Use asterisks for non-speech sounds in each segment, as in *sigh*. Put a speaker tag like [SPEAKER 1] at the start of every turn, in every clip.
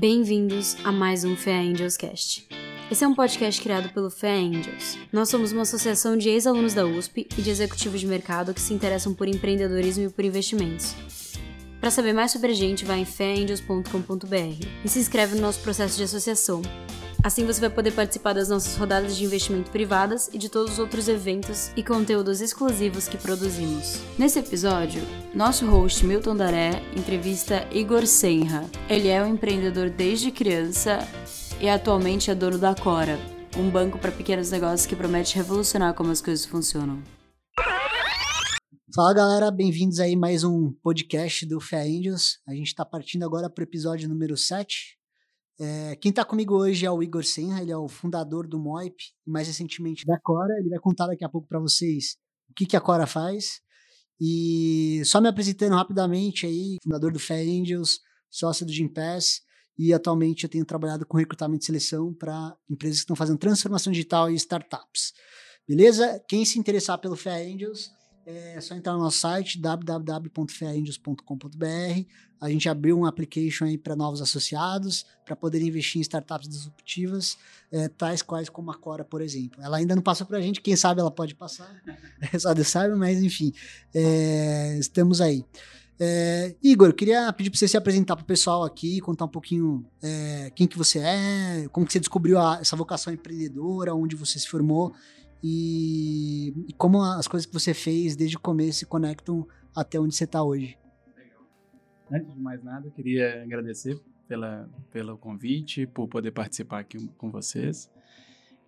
[SPEAKER 1] Bem-vindos a mais um Fé Angels Cast. Esse é um podcast criado pelo Fé Angels. Nós somos uma associação de ex-alunos da USP e de executivos de mercado que se interessam por empreendedorismo e por investimentos. Para saber mais sobre a gente, vai em feangels.com.br e se inscreve no nosso processo de associação. Assim você vai poder participar das nossas rodadas de investimento privadas e de todos os outros eventos e conteúdos exclusivos que produzimos. Nesse episódio, nosso host Milton Daré entrevista Igor Senra. Ele é um empreendedor desde criança e atualmente é dono da Cora, um banco para pequenos negócios que promete revolucionar como as coisas funcionam.
[SPEAKER 2] Fala galera, bem-vindos aí mais um podcast do Fé Angels. A gente está partindo agora para o episódio número 7. É, quem está comigo hoje é o Igor Senra, ele é o fundador do Moip e mais recentemente da Cora. Ele vai contar daqui a pouco para vocês o que, que a Cora faz. E só me apresentando rapidamente aí, fundador do Fair Angels, sócio do Gimpass e atualmente eu tenho trabalhado com recrutamento e seleção para empresas que estão fazendo transformação digital e startups. Beleza? Quem se interessar pelo Fair Angels, é só entrar no nosso site www.fairangels.com.br. A gente abriu um application aí para novos associados, para poder investir em startups disruptivas, é, tais quais como a Cora, por exemplo. Ela ainda não passou para a gente, quem sabe ela pode passar, *laughs* só Deus sabe, mas enfim, é, estamos aí. É, Igor, queria pedir para você se apresentar para o pessoal aqui, contar um pouquinho é, quem que você é, como que você descobriu a, essa vocação empreendedora, onde você se formou e, e, como as coisas que você fez desde o começo se conectam até onde você está hoje.
[SPEAKER 3] Legal. Antes de mais nada, eu queria agradecer pela, pelo convite, por poder participar aqui com vocês.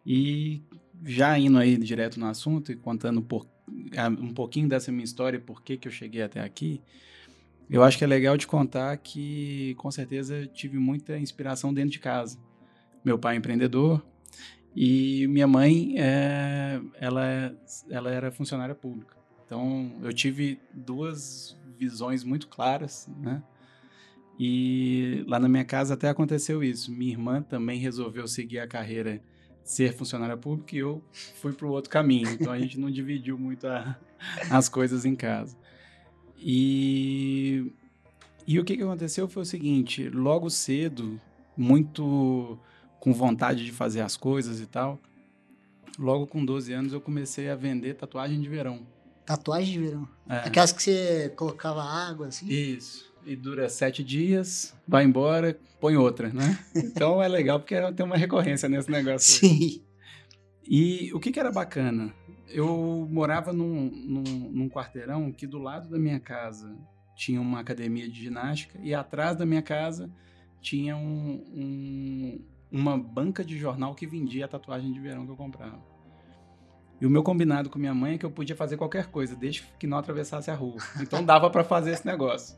[SPEAKER 3] E já indo aí direto no assunto e contando por, um pouquinho dessa minha história, por que, que eu cheguei até aqui, eu acho que é legal de contar que, com certeza, tive muita inspiração dentro de casa. Meu pai é empreendedor e minha mãe, é, ela, ela era funcionária pública. Então, eu tive duas visões muito claras, né? E lá na minha casa até aconteceu isso. Minha irmã também resolveu seguir a carreira ser funcionária pública e eu fui para o outro caminho. Então a gente não *laughs* dividiu muito a, as coisas em casa. E, e o que, que aconteceu foi o seguinte: logo cedo, muito com vontade de fazer as coisas e tal, logo com 12 anos eu comecei a vender tatuagem de verão.
[SPEAKER 2] Tatuagem de verão? É. Aquelas que você colocava água assim?
[SPEAKER 3] Isso. E dura sete dias, vai embora, põe outra, né? *laughs* Então é legal porque tem uma recorrência nesse negócio.
[SPEAKER 2] Sim.
[SPEAKER 3] E o que, que era bacana? eu morava num, num, num, quarteirão que do lado da minha casa tinha uma academia de ginástica e atrás da minha casa tinha um, um, uma banca de jornal que vendia a tatuagem de verão que eu comprava. E o meu combinado com minha mãe é que eu podia fazer qualquer coisa, desde que não atravessasse a rua. Então dava para fazer esse negócio.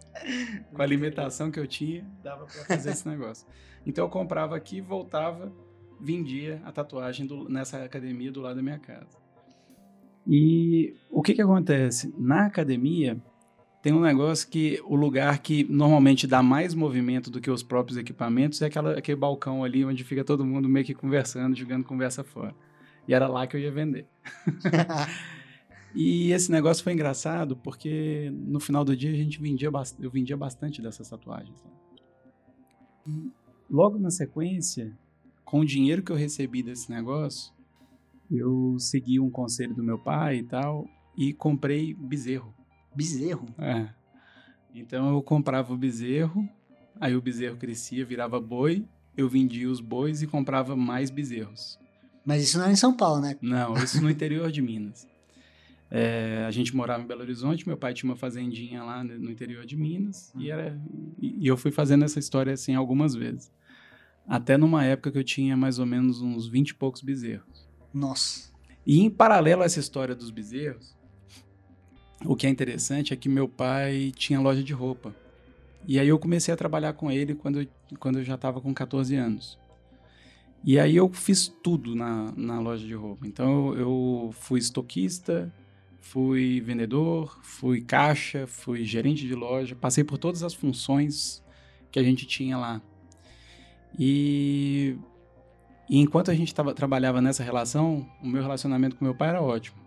[SPEAKER 3] Com a alimentação que eu tinha, dava para fazer *laughs* esse negócio. Então eu comprava aqui, voltava, vendia a tatuagem do, nessa academia do lado da minha casa. E o que, que acontece? Na academia, tem um negócio que o lugar que normalmente dá mais movimento do que os próprios equipamentos é aquela, aquele balcão ali onde fica todo mundo meio que conversando, jogando conversa fora. E era lá que eu ia vender. *laughs* e esse negócio foi engraçado porque no final do dia a gente vendia eu vendia bastante dessas tatuagens. E logo na sequência, com o dinheiro que eu recebi desse negócio, eu segui um conselho do meu pai e tal e comprei bezerro.
[SPEAKER 2] Bezerro?
[SPEAKER 3] É. Então eu comprava o bezerro, aí o bezerro crescia, virava boi, eu vendia os bois e comprava mais bezerros.
[SPEAKER 2] Mas isso não era em São Paulo, né?
[SPEAKER 3] Não, isso no *laughs* interior de Minas. É, a gente morava em Belo Horizonte, meu pai tinha uma fazendinha lá no interior de Minas e, era, e eu fui fazendo essa história assim algumas vezes. Até numa época que eu tinha mais ou menos uns 20 e poucos bezerros.
[SPEAKER 2] Nossa.
[SPEAKER 3] E em paralelo a essa história dos bezerros, o que é interessante é que meu pai tinha loja de roupa. E aí eu comecei a trabalhar com ele quando quando eu já estava com 14 anos. E aí eu fiz tudo na, na loja de roupa. Então eu fui estoquista, fui vendedor, fui caixa, fui gerente de loja, passei por todas as funções que a gente tinha lá. E e enquanto a gente tava, trabalhava nessa relação, o meu relacionamento com meu pai era ótimo.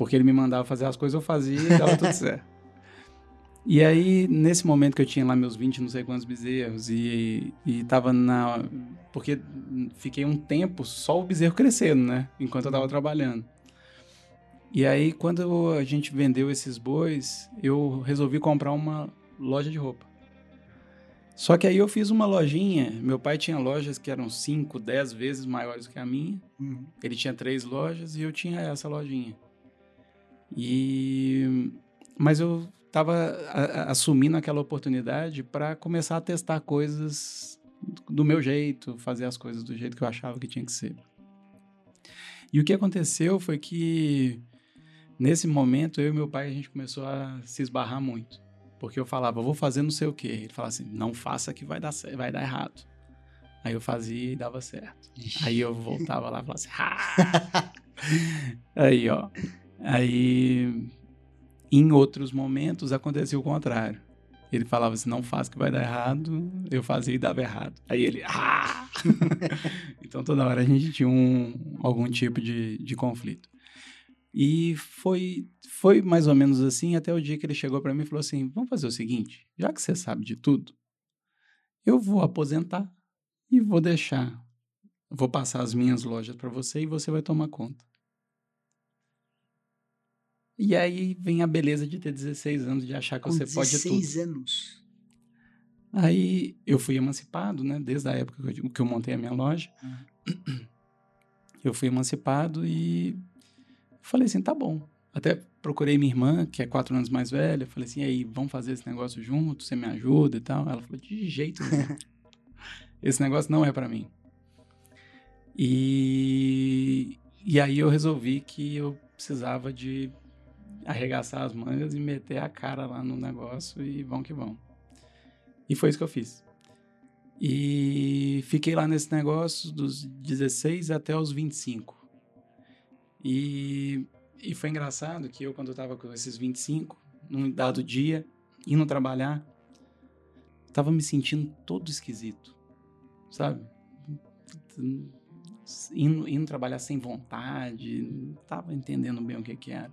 [SPEAKER 3] Porque ele me mandava fazer as coisas, eu fazia e dava tudo certo. E aí, nesse momento que eu tinha lá meus 20, não sei quantos bezerros, e, e tava na. Porque fiquei um tempo só o bezerro crescendo, né? Enquanto eu tava trabalhando. E aí, quando a gente vendeu esses bois, eu resolvi comprar uma loja de roupa. Só que aí eu fiz uma lojinha. Meu pai tinha lojas que eram 5, 10 vezes maiores que a minha.
[SPEAKER 2] Uhum.
[SPEAKER 3] Ele tinha três lojas e eu tinha essa lojinha. E mas eu estava assumindo aquela oportunidade para começar a testar coisas do meu jeito, fazer as coisas do jeito que eu achava que tinha que ser. E o que aconteceu foi que nesse momento eu e meu pai a gente começou a se esbarrar muito, porque eu falava, vou fazer não sei o quê. Ele falava assim, não faça que vai dar vai dar errado. Aí eu fazia e dava certo. Aí eu voltava lá e falava assim, ah! *laughs* aí ó, aí em outros momentos acontecia o contrário. Ele falava assim, não faz que vai dar errado. Eu fazia e dava errado. Aí ele, ah! *laughs* então toda hora a gente tinha um, algum tipo de, de conflito. E foi, foi mais ou menos assim até o dia que ele chegou para mim e falou assim: vamos fazer o seguinte, já que você sabe de tudo, eu vou aposentar e vou deixar, vou passar as minhas lojas para você e você vai tomar conta. E aí vem a beleza de ter 16 anos, de achar que
[SPEAKER 2] Com
[SPEAKER 3] você pode tudo.
[SPEAKER 2] 16 anos.
[SPEAKER 3] Aí eu fui emancipado, né? Desde a época que eu, que eu montei a minha loja.
[SPEAKER 2] Uhum.
[SPEAKER 3] Eu fui emancipado e falei assim, tá bom. Até procurei minha irmã, que é quatro anos mais velha. Falei assim, aí, vamos fazer esse negócio junto? Você me ajuda e tal? Ela falou, de jeito nenhum. *laughs* esse negócio não é para mim. E, e aí eu resolvi que eu precisava de arregaçar as mangas e meter a cara lá no negócio e vão que vão. E foi isso que eu fiz. E fiquei lá nesse negócio dos 16 até os 25. E, e foi engraçado que eu, quando eu tava com esses 25, num dado dia, indo trabalhar, tava me sentindo todo esquisito, sabe? Indo, indo trabalhar sem vontade, não tava entendendo bem o que que era.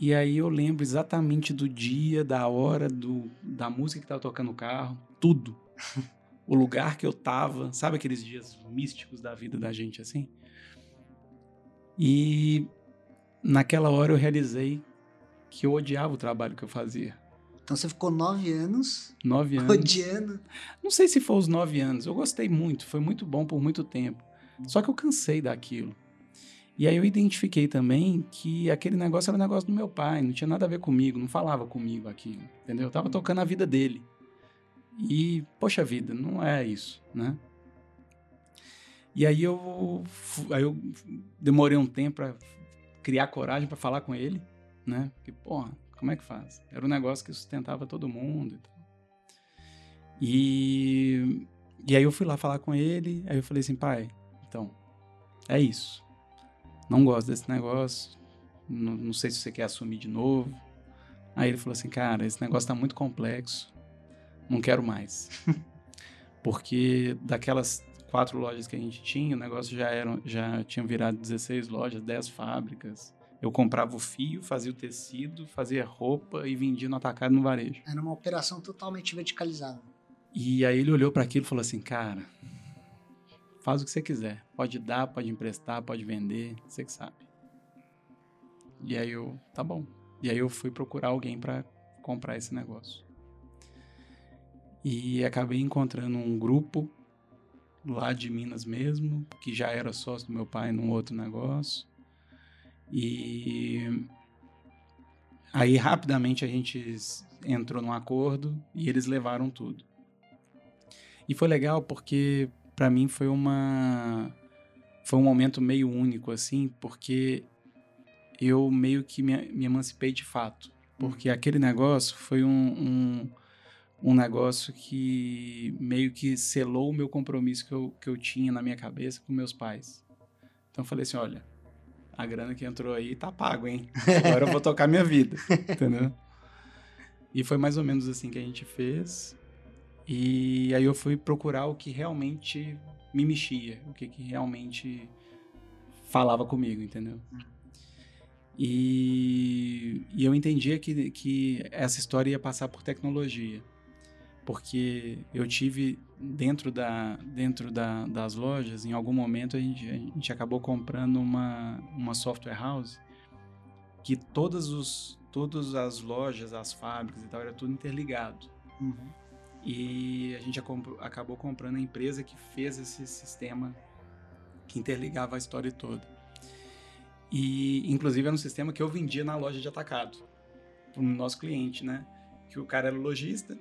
[SPEAKER 3] E aí eu lembro exatamente do dia, da hora, do, da música que tava tocando no carro, tudo. *laughs* o lugar que eu tava, sabe aqueles dias místicos da vida da gente assim? E naquela hora eu realizei que eu odiava o trabalho que eu fazia.
[SPEAKER 2] Então você ficou nove anos.
[SPEAKER 3] Nove *laughs* anos.
[SPEAKER 2] Odiando.
[SPEAKER 3] Não sei se foi os nove anos. Eu gostei muito, foi muito bom por muito tempo. Só que eu cansei daquilo. E aí eu identifiquei também que aquele negócio era um negócio do meu pai, não tinha nada a ver comigo, não falava comigo aquilo, entendeu? Eu tava tocando a vida dele. E, poxa vida, não é isso, né? E aí eu, aí eu demorei um tempo para criar coragem para falar com ele, né? Porque, porra, como é que faz? Era um negócio que sustentava todo mundo e. E, e aí eu fui lá falar com ele, aí eu falei assim, pai, então, é isso não gosto desse negócio, não, não, sei se você quer assumir de novo. Aí ele falou assim, cara, esse negócio tá muito complexo, não quero mais. *laughs* Porque daquelas quatro lojas que a gente tinha, o negócio já, era, já tinha virado 16 lojas, 10 fábricas. Eu comprava o fio, fazia o tecido, fazia roupa e vendia no atacado no varejo.
[SPEAKER 2] Era uma operação totalmente verticalizada.
[SPEAKER 3] E aí ele olhou para aquilo e falou assim, cara, faz o que você quiser. Pode dar, pode emprestar, pode vender, você que sabe. E aí eu, tá bom. E aí eu fui procurar alguém para comprar esse negócio. E acabei encontrando um grupo lá de Minas mesmo, que já era sócio do meu pai num outro negócio. E aí rapidamente a gente entrou num acordo e eles levaram tudo. E foi legal porque para mim foi uma foi um momento meio único assim, porque eu meio que me, me emancipei de fato, porque uhum. aquele negócio foi um, um, um, negócio que meio que selou o meu compromisso que eu, que eu tinha na minha cabeça com meus pais. Então eu falei assim, olha, a grana que entrou aí tá pago, hein? *laughs* Agora eu vou tocar minha vida, entendeu? E foi mais ou menos assim que a gente fez. E aí eu fui procurar o que realmente me mexia, o que, que realmente falava comigo, entendeu? E, e eu entendia que, que essa história ia passar por tecnologia. Porque eu tive dentro, da, dentro da, das lojas, em algum momento a gente, a gente acabou comprando uma, uma software house que todas, os, todas as lojas, as fábricas e tal, era tudo interligado. Uhum. E a gente acabou comprando a empresa que fez esse sistema que interligava a história toda. E, inclusive, era um sistema que eu vendia na loja de atacado para o nosso cliente, né? Que o cara era lojista,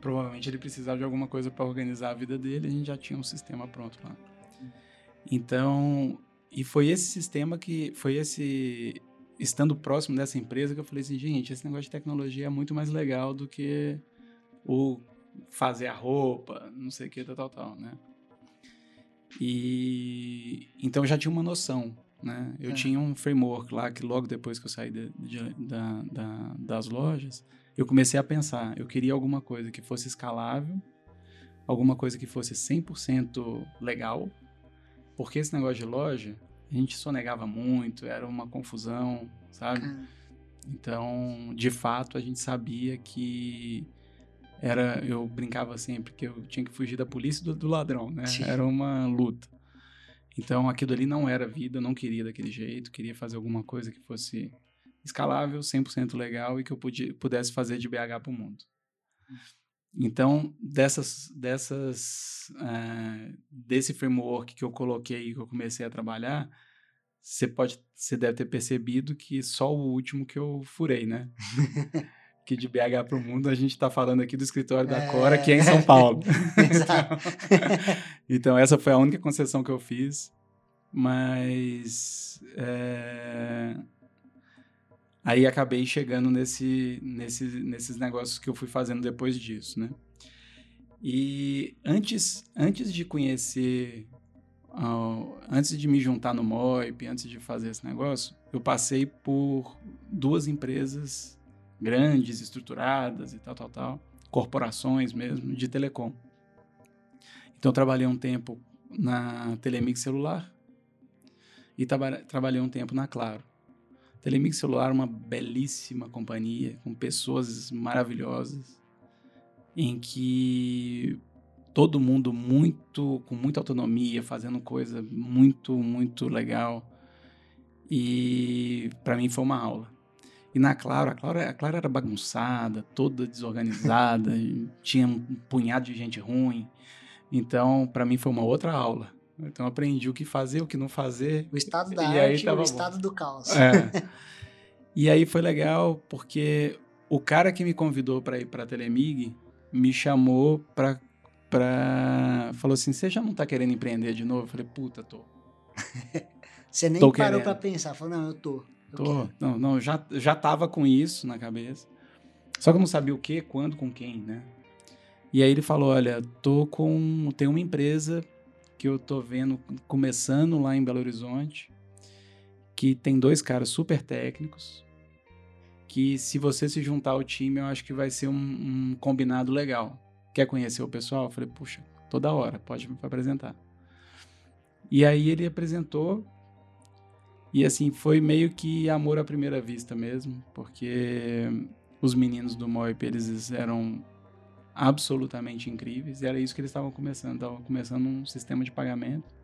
[SPEAKER 3] provavelmente ele precisava de alguma coisa para organizar a vida dele, a gente já tinha um sistema pronto lá. Então, e foi esse sistema que, foi esse, estando próximo dessa empresa que eu falei assim, gente, esse negócio de tecnologia é muito mais legal do que o fazer a roupa, não sei o que, tal, tal, tal, né? E então eu já tinha uma noção, né? Eu é. tinha um framework lá que logo depois que eu saí de, de, da, da, das lojas, eu comecei a pensar, eu queria alguma coisa que fosse escalável, alguma coisa que fosse 100% legal, porque esse negócio de loja, a gente sonegava muito, era uma confusão, sabe? Ah. Então, de fato, a gente sabia que era eu brincava sempre que eu tinha que fugir da polícia e do, do ladrão, né? Sim. Era uma luta. Então aquilo ali não era vida, eu não queria daquele jeito, queria fazer alguma coisa que fosse escalável, 100% legal e que eu podia, pudesse fazer de BH para o mundo. Então, dessas, dessas, uh, desse framework que eu coloquei, que eu comecei a trabalhar, você pode, você deve ter percebido que só o último que eu furei, né? *laughs* que de BH para o mundo a gente está falando aqui do escritório da é... Cora, que é em São Paulo. *laughs* então, *laughs* então, essa foi a única concessão que eu fiz, mas é... aí acabei chegando nesse, nesse, nesses negócios que eu fui fazendo depois disso, né? E antes, antes de conhecer, uh, antes de me juntar no MOIP, antes de fazer esse negócio, eu passei por duas empresas grandes, estruturadas e tal, tal, tal, corporações mesmo de telecom. Então trabalhei um tempo na Telemix Celular e tra trabalhei um tempo na Claro. Telemix Celular é uma belíssima companhia com pessoas maravilhosas em que todo mundo muito com muita autonomia, fazendo coisa muito muito legal. E para mim foi uma aula. E na Claro, a Claro, a Claro era bagunçada, toda desorganizada, *laughs* tinha um punhado de gente ruim. Então, para mim foi uma outra aula. Então, aprendi o que fazer, o que não fazer.
[SPEAKER 2] O estado da e arte e o bom. estado do caos.
[SPEAKER 3] É. *laughs* e aí foi legal porque o cara que me convidou para ir para Telemig me chamou para para falou assim: "Você já não tá querendo empreender de novo?" Eu falei: "Puta, tô". *laughs*
[SPEAKER 2] Você nem tô parou para pensar, falou: "Não, eu tô".
[SPEAKER 3] Tô, não, não, já, já tava com isso na cabeça. Só que eu não sabia o que, quando, com quem, né? E aí ele falou: Olha, tô com. Tem uma empresa que eu tô vendo começando lá em Belo Horizonte, que tem dois caras super técnicos, que se você se juntar ao time, eu acho que vai ser um, um combinado legal. Quer conhecer o pessoal? Eu falei, puxa, toda hora, pode me apresentar. E aí ele apresentou, e assim, foi meio que amor à primeira vista mesmo, porque os meninos do Moip, eles eram absolutamente incríveis, e era isso que eles estavam começando, estavam começando um sistema de pagamento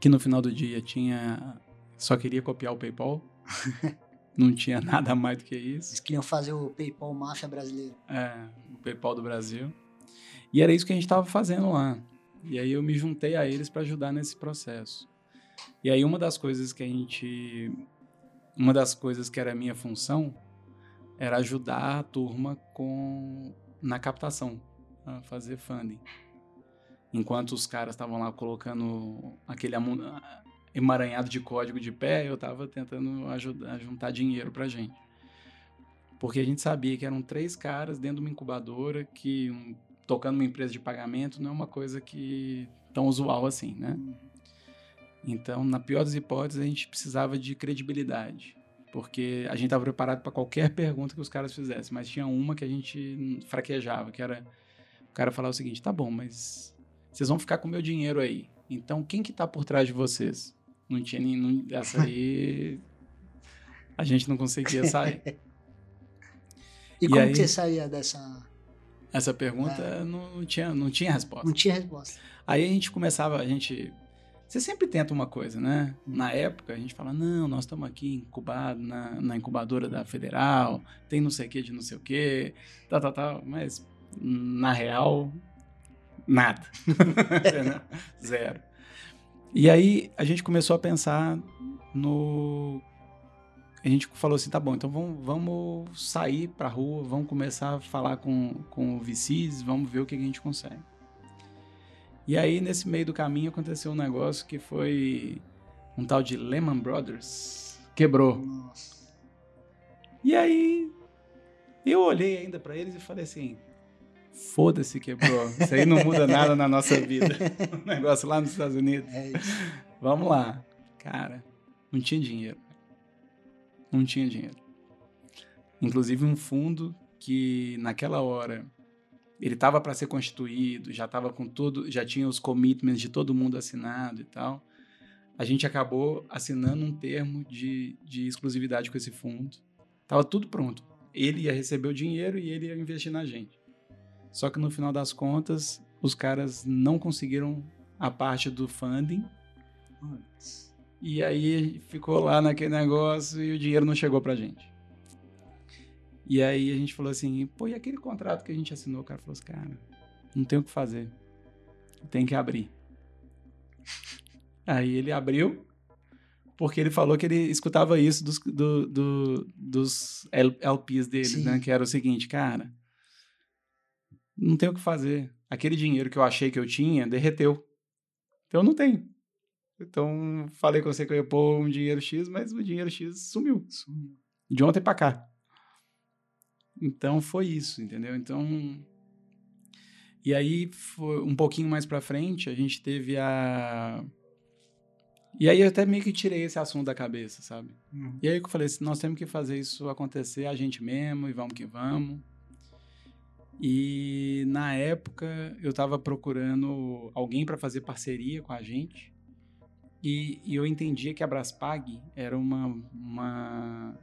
[SPEAKER 3] que no final do dia tinha só queria copiar o PayPal. *laughs* Não tinha nada mais do que isso.
[SPEAKER 2] Eles queriam fazer o PayPal máfia brasileiro.
[SPEAKER 3] É, o PayPal do Brasil. E era isso que a gente estava fazendo lá. E aí eu me juntei a eles para ajudar nesse processo. E aí uma das coisas que a gente uma das coisas que era minha função era ajudar a turma com na captação, a fazer funding. Enquanto os caras estavam lá colocando aquele emaranhado de código de pé, eu estava tentando ajudar juntar dinheiro para gente. Porque a gente sabia que eram três caras dentro de uma incubadora que um, tocando uma empresa de pagamento não é uma coisa que tão usual assim, né? Uhum. Então, na pior das hipóteses, a gente precisava de credibilidade, porque a gente estava preparado para qualquer pergunta que os caras fizessem, mas tinha uma que a gente fraquejava, que era o cara falar o seguinte: tá bom, mas vocês vão ficar com o meu dinheiro aí. Então, quem que está por trás de vocês? Não tinha nenhum. Essa aí. a gente não conseguia sair.
[SPEAKER 2] e, *laughs* e, como aí, que você saía dessa.
[SPEAKER 3] Essa pergunta é. não, não, tinha, não tinha resposta.
[SPEAKER 2] Não tinha resposta.
[SPEAKER 3] Aí a gente começava, a gente. Você sempre tenta uma coisa, né? Na época, a gente fala, não, nós estamos aqui incubados na, na incubadora da Federal, tem não sei o que de não sei o que, tal, tal, tal. Mas, na real, nada. *laughs* Zero. E aí, a gente começou a pensar no a gente falou assim, tá bom, então vamos, vamos sair pra rua, vamos começar a falar com, com o VCs, vamos ver o que a gente consegue. E aí, nesse meio do caminho, aconteceu um negócio que foi um tal de Lehman Brothers. Quebrou. Nossa. E aí, eu olhei ainda para eles e falei assim, foda-se quebrou. Isso aí não muda nada na nossa vida. *laughs* um negócio lá nos Estados Unidos. É Vamos lá. Cara, não tinha dinheiro não tinha dinheiro. Inclusive um fundo que naquela hora ele estava para ser constituído, já estava com tudo, já tinha os commitments de todo mundo assinado e tal. A gente acabou assinando um termo de, de exclusividade com esse fundo. Tava tudo pronto. Ele ia receber o dinheiro e ele ia investir na gente. Só que no final das contas, os caras não conseguiram a parte do funding. E aí ficou lá naquele negócio e o dinheiro não chegou pra gente. E aí a gente falou assim, pô, e aquele contrato que a gente assinou? O cara falou assim, cara, não tem o que fazer. Tem que abrir. Aí ele abriu, porque ele falou que ele escutava isso dos, do, do, dos LPs dele, né? Que era o seguinte, cara, não tem o que fazer. Aquele dinheiro que eu achei que eu tinha derreteu. Então não tem. Então, falei com você que eu ia pôr um dinheiro X, mas o dinheiro X sumiu. sumiu. De ontem para cá. Então, foi isso, entendeu? Então. E aí, foi um pouquinho mais para frente, a gente teve a. E aí, eu até meio que tirei esse assunto da cabeça, sabe? Uhum. E aí, eu falei assim: nós temos que fazer isso acontecer a gente mesmo, e vamos que vamos. E na época, eu estava procurando alguém para fazer parceria com a gente. E, e eu entendia que a Braspag era uma, uma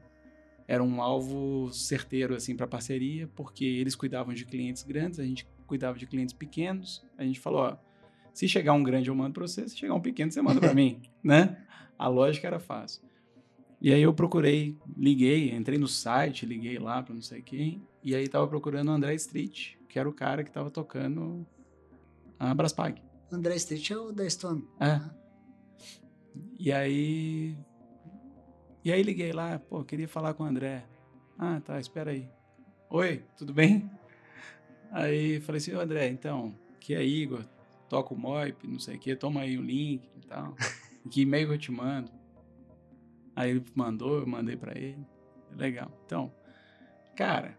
[SPEAKER 3] era um alvo certeiro assim para parceria, porque eles cuidavam de clientes grandes, a gente cuidava de clientes pequenos. A gente falou, ó, se chegar um grande eu mando para você, se chegar um pequeno você manda para mim, *laughs* né? A lógica era fácil. E aí eu procurei, liguei, entrei no site, liguei lá para não sei quem, e aí tava procurando o André Street, que era o cara que tava tocando a Braspag.
[SPEAKER 2] André Street é o da Stone.
[SPEAKER 3] É. E aí. E aí liguei lá, pô, queria falar com o André. Ah, tá, espera aí. Oi, tudo bem? Aí falei assim, André, então, que é Igor, toca o MOIP, não sei o quê, toma aí o link e tal. que e-mail que eu te mando? Aí ele mandou, eu mandei para ele. Legal. Então, cara,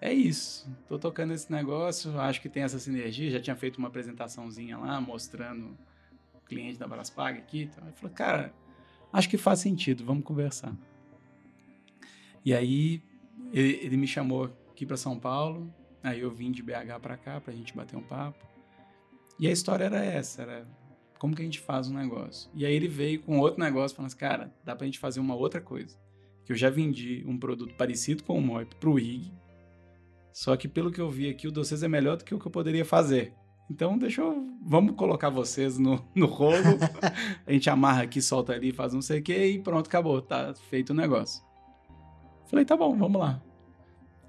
[SPEAKER 3] é isso. Tô tocando esse negócio, acho que tem essa sinergia. Já tinha feito uma apresentaçãozinha lá, mostrando cliente da Braspag aqui. Então, ele falou, cara, acho que faz sentido, vamos conversar. E aí ele, ele me chamou aqui para São Paulo, aí eu vim de BH para cá para a gente bater um papo. E a história era essa, era como que a gente faz um negócio. E aí ele veio com outro negócio, falando assim, cara, dá para a gente fazer uma outra coisa. Que eu já vendi um produto parecido com o Moip para o IG, só que pelo que eu vi aqui, o de é melhor do que o que eu poderia fazer. Então, deixa eu. Vamos colocar vocês no, *laughs* no rolo. *laughs* a gente amarra aqui, solta ali, faz não sei o que e pronto, acabou. Tá feito o negócio. Falei, tá bom, vamos lá.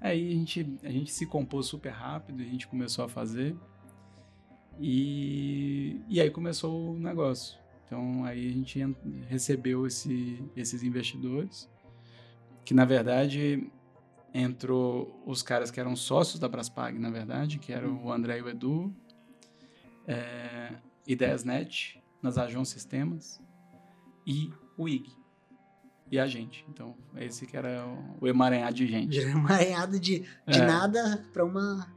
[SPEAKER 3] Aí a gente, a gente se compôs super rápido, a gente começou a fazer. E, e aí começou o negócio. Então aí a gente recebeu esse, esses investidores, que na verdade entrou os caras que eram sócios da Braspag, na verdade, que eram o André e o Edu, é, IdeiasNet, nas Ajon Sistemas e o IG. E a gente. Então, esse que era o emaranhado de gente.
[SPEAKER 2] Emaranhado de, de é. nada para uma.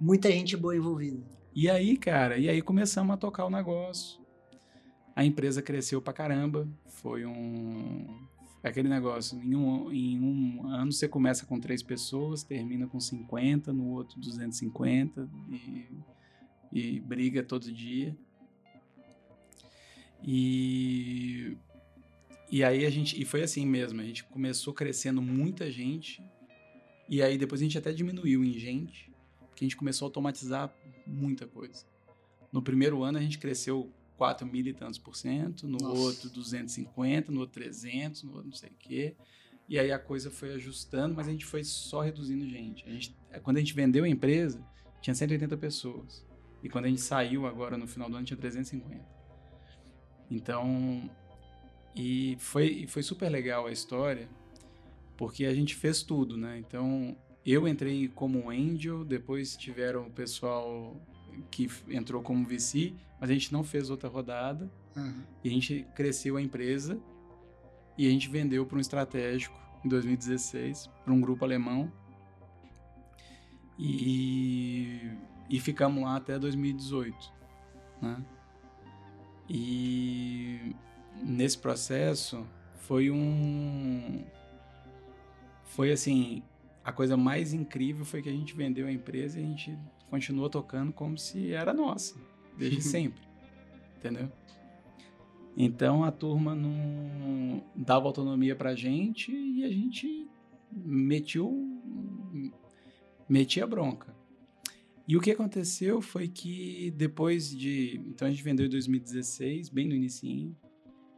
[SPEAKER 2] Muita gente boa envolvida.
[SPEAKER 3] E aí, cara, e aí começamos a tocar o negócio. A empresa cresceu pra caramba. Foi um. Aquele negócio, em um, em um ano você começa com três pessoas, termina com 50, no outro 250, e e briga todo dia. E, E aí a gente. E foi assim mesmo. A gente começou crescendo muita gente. E aí depois a gente até diminuiu em gente. Porque a gente começou a automatizar muita coisa. No primeiro ano a gente cresceu 4 mil e tantos por cento, no Nossa. outro 250, no outro 300, no outro não sei o quê. E aí a coisa foi ajustando, mas a gente foi só reduzindo gente. A gente quando a gente vendeu a empresa, tinha 180 pessoas. E quando a gente saiu agora no final do ano, tinha 350. Então, e foi, foi super legal a história, porque a gente fez tudo, né? Então, eu entrei como angel, depois tiveram o pessoal que entrou como VC, mas a gente não fez outra rodada. Uhum. E a gente cresceu a empresa e a gente vendeu para um estratégico em 2016 para um grupo alemão. E, e ficamos lá até 2018, né? E nesse processo foi um foi assim a coisa mais incrível foi que a gente vendeu a empresa e a gente continuou tocando como se era nossa, desde *laughs* sempre. Entendeu? Então a turma não dava autonomia pra gente e a gente metiu metia bronca. E o que aconteceu foi que depois de, então a gente vendeu em 2016, bem no início,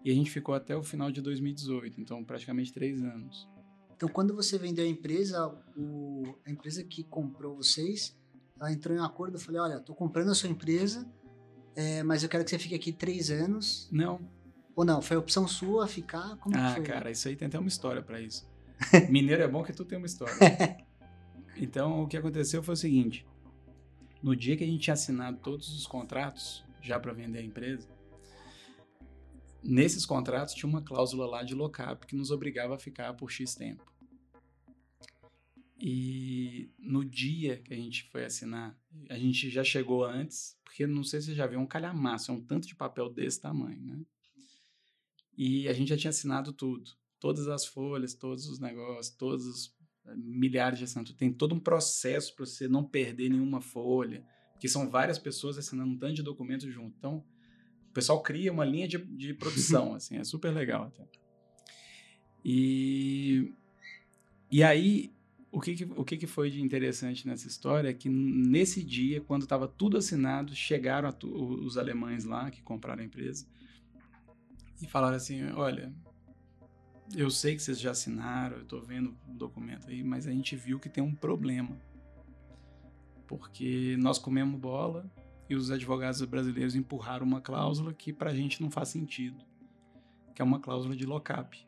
[SPEAKER 3] e a gente ficou até o final de 2018, então praticamente três anos.
[SPEAKER 2] Então, quando você vendeu a empresa, o, a empresa que comprou vocês, ela entrou em um acordo, eu falei, olha, tô comprando a sua empresa, é, mas eu quero que você fique aqui três anos.
[SPEAKER 3] Não.
[SPEAKER 2] Ou não, foi opção sua ficar? Como
[SPEAKER 3] ah,
[SPEAKER 2] foi?
[SPEAKER 3] cara, isso aí tem até uma história para isso. *laughs* Mineiro é bom que tu tem uma história. *laughs* então, o que aconteceu foi o seguinte, no dia que a gente tinha assinado todos os contratos, já para vender a empresa, nesses contratos tinha uma cláusula lá de lock-up que nos obrigava a ficar por X tempo. E no dia que a gente foi assinar, a gente já chegou antes, porque não sei se você já viu, é um calhamaço, é um tanto de papel desse tamanho, né? E a gente já tinha assinado tudo. Todas as folhas, todos os negócios, todos os milhares de assinaturas. Tem todo um processo para você não perder nenhuma folha, que são várias pessoas assinando um tanto de documentos junto. Então, o pessoal cria uma linha de, de produção, *laughs* assim, é super legal até. E, e aí, o que, que, o que, que foi de interessante nessa história é que nesse dia, quando estava tudo assinado, chegaram tu, os alemães lá que compraram a empresa e falaram assim: olha, eu sei que vocês já assinaram, eu estou vendo o documento aí, mas a gente viu que tem um problema. Porque nós comemos bola e os advogados brasileiros empurraram uma cláusula que para a gente não faz sentido, que é uma cláusula de lock-up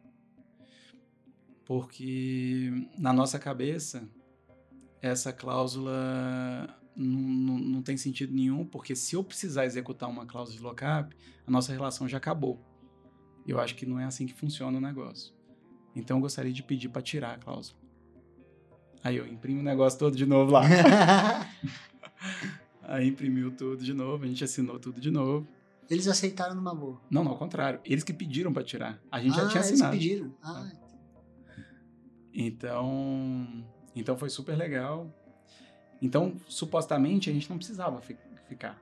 [SPEAKER 3] porque na nossa cabeça essa cláusula não, não, tem sentido nenhum, porque se eu precisar executar uma cláusula de lockup, a nossa relação já acabou. Eu acho que não é assim que funciona o negócio. Então eu gostaria de pedir para tirar a cláusula. Aí eu imprimo o negócio todo de novo lá. *laughs* Aí imprimiu tudo de novo, a gente assinou tudo de novo.
[SPEAKER 2] Eles aceitaram numa boa?
[SPEAKER 3] Não, não, ao contrário. Eles que pediram para tirar. A gente ah, já tinha assinado.
[SPEAKER 2] Eles pediram? Ah,
[SPEAKER 3] é. Então, então foi super legal. Então, supostamente, a gente não precisava fi ficar.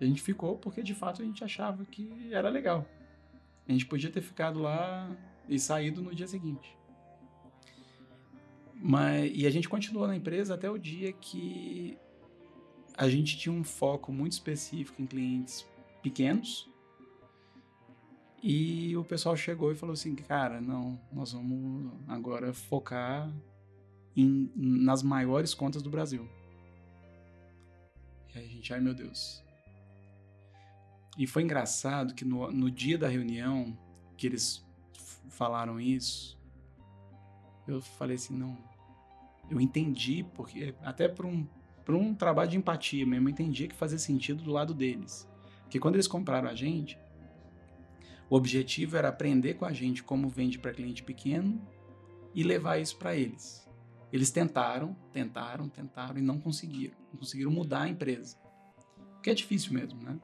[SPEAKER 3] A gente ficou porque, de fato, a gente achava que era legal. A gente podia ter ficado lá e saído no dia seguinte. Mas, e a gente continuou na empresa até o dia que a gente tinha um foco muito específico em clientes pequenos e o pessoal chegou e falou assim, cara, não, nós vamos agora focar em, nas maiores contas do Brasil. E a gente, ai meu Deus. E foi engraçado que no, no dia da reunião que eles falaram isso, eu falei assim, não, eu entendi, porque até por um, por um trabalho de empatia mesmo, eu entendi que fazia sentido do lado deles. Porque quando eles compraram a gente, o objetivo era aprender com a gente como vende para cliente pequeno e levar isso para eles. Eles tentaram, tentaram, tentaram e não conseguiram. Não conseguiram mudar a empresa. Porque é difícil mesmo, né?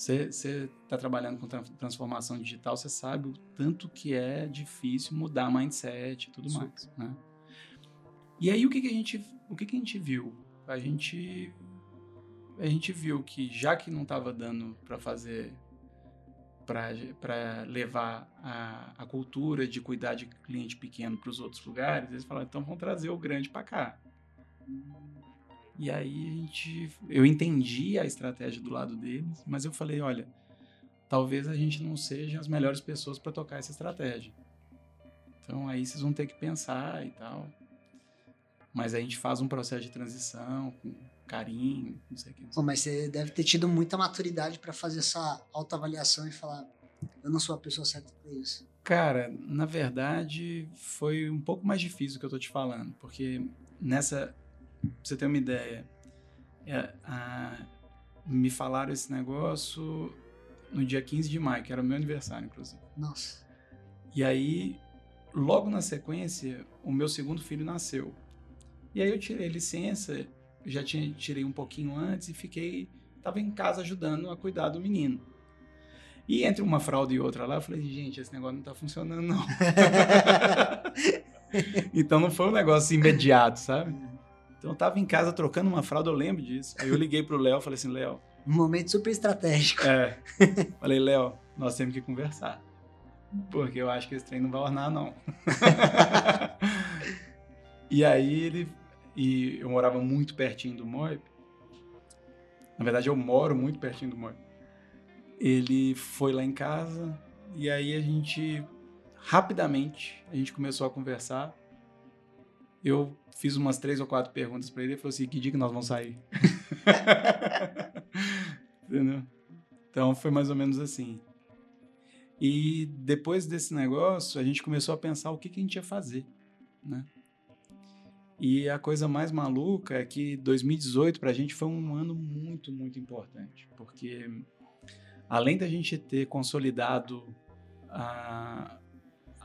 [SPEAKER 3] Você está trabalhando com transformação digital, você sabe o tanto que é difícil mudar mindset e tudo Super. mais, né? E aí o que, que a gente, o que, que a gente viu? A gente a gente viu que já que não estava dando para fazer para levar a, a cultura de cuidar de cliente pequeno para os outros lugares, eles falaram, então vamos trazer o grande para cá. E aí a gente, eu entendi a estratégia do lado deles, mas eu falei, olha, talvez a gente não seja as melhores pessoas para tocar essa estratégia. Então aí vocês vão ter que pensar e tal. Mas a gente faz um processo de transição com carinho, não sei o que. Sei.
[SPEAKER 2] mas você deve ter tido muita maturidade para fazer essa autoavaliação e falar, eu não sou a pessoa certa para isso.
[SPEAKER 3] Cara, na verdade, foi um pouco mais difícil do que eu tô te falando, porque nessa, pra você ter uma ideia, é, a, me falaram esse negócio no dia 15 de maio, que era o meu aniversário, inclusive.
[SPEAKER 2] Nossa.
[SPEAKER 3] E aí, logo na sequência, o meu segundo filho nasceu. E aí eu tirei licença já tinha, tirei um pouquinho antes e fiquei. Tava em casa ajudando a cuidar do menino. E entre uma fralda e outra lá, eu falei, gente, esse negócio não tá funcionando, não. *laughs* *laughs* então não foi um negócio imediato, sabe? Então eu tava em casa trocando uma fralda, eu lembro disso. Aí eu liguei pro Léo e falei assim, Léo.
[SPEAKER 2] Um momento super estratégico.
[SPEAKER 3] É. *laughs* Falei, Léo, nós temos que conversar. Porque eu acho que esse trem não vai ornar, não. *laughs* e aí ele e eu morava muito pertinho do Moib. Na verdade, eu moro muito pertinho do Moib. Ele foi lá em casa e aí a gente rapidamente a gente começou a conversar. Eu fiz umas três ou quatro perguntas para ele e falou assim: que dia que nós vamos sair? *laughs* Entendeu? Então foi mais ou menos assim. E depois desse negócio, a gente começou a pensar o que, que a gente ia fazer, né? E a coisa mais maluca é que 2018 para a gente foi um ano muito, muito importante, porque além da gente ter consolidado a,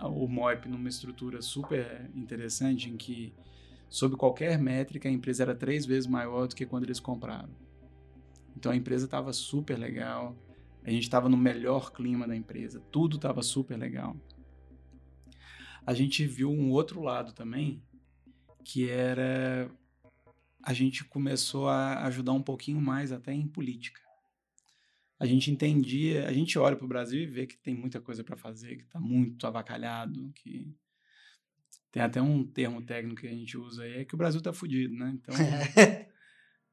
[SPEAKER 3] o MOIP numa estrutura super interessante, em que, sob qualquer métrica, a empresa era três vezes maior do que quando eles compraram. Então a empresa estava super legal, a gente estava no melhor clima da empresa, tudo estava super legal. A gente viu um outro lado também, que era a gente começou a ajudar um pouquinho mais até em política. A gente entendia, a gente olha para o Brasil e vê que tem muita coisa para fazer, que está muito avacalhado, que tem até um termo técnico que a gente usa aí, é que o Brasil está fudido, né? Então *laughs*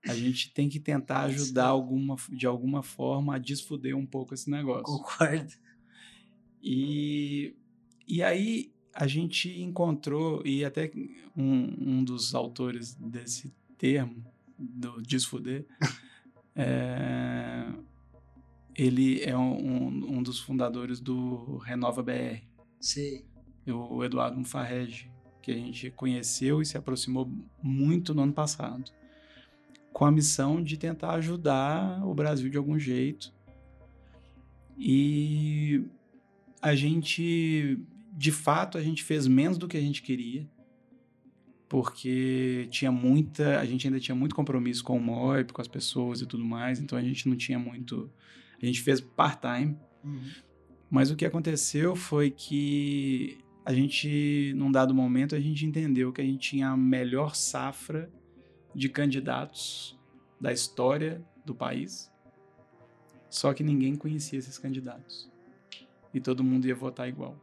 [SPEAKER 3] a gente tem que tentar ajudar alguma, de alguma forma a desfuder um pouco esse negócio.
[SPEAKER 2] Concordo.
[SPEAKER 3] E, e aí a gente encontrou, e até um, um dos autores desse termo, do desfuder, é, *laughs* ele é um, um, dos fundadores do Renova BR.
[SPEAKER 2] Sim.
[SPEAKER 3] O Eduardo Mufarrege, que a gente conheceu e se aproximou muito no ano passado, com a missão de tentar ajudar o Brasil de algum jeito. E a gente de fato, a gente fez menos do que a gente queria, porque tinha muita, a gente ainda tinha muito compromisso com o MOIP, com as pessoas e tudo mais, então a gente não tinha muito, a gente fez part-time. Uhum. Mas o que aconteceu foi que a gente, num dado momento, a gente entendeu que a gente tinha a melhor safra de candidatos da história do país, só que ninguém conhecia esses candidatos. E todo mundo ia votar igual.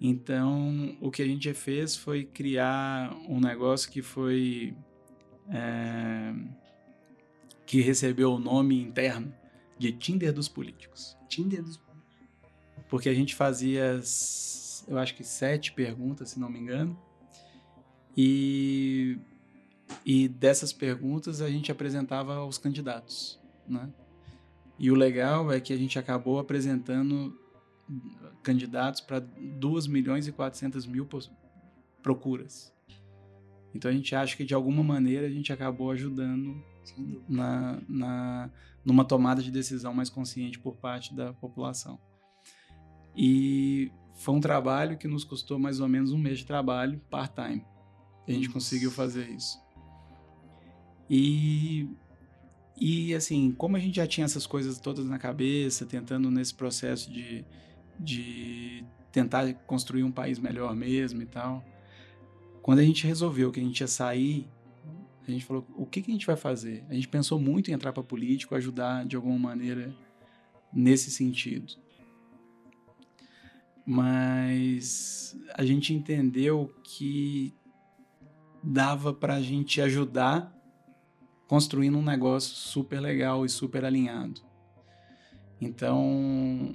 [SPEAKER 3] Então, o que a gente fez foi criar um negócio que foi. É, que recebeu o nome interno de Tinder dos Políticos.
[SPEAKER 2] Tinder dos Políticos.
[SPEAKER 3] Porque a gente fazia, eu acho que sete perguntas, se não me engano. E, e dessas perguntas a gente apresentava os candidatos, né? E o legal é que a gente acabou apresentando candidatos para 2 milhões e 400 mil procuras. Então a gente acha que de alguma maneira a gente acabou ajudando na, na, numa tomada de decisão mais consciente por parte da população. E foi um trabalho que nos custou mais ou menos um mês de trabalho part-time. A gente conseguiu fazer isso. E, e assim, como a gente já tinha essas coisas todas na cabeça, tentando nesse processo de de tentar construir um país melhor mesmo e tal. Quando a gente resolveu que a gente ia sair, a gente falou: o que, que a gente vai fazer? A gente pensou muito em entrar para político, ajudar de alguma maneira nesse sentido. Mas a gente entendeu que dava para a gente ajudar construindo um negócio super legal e super alinhado. Então,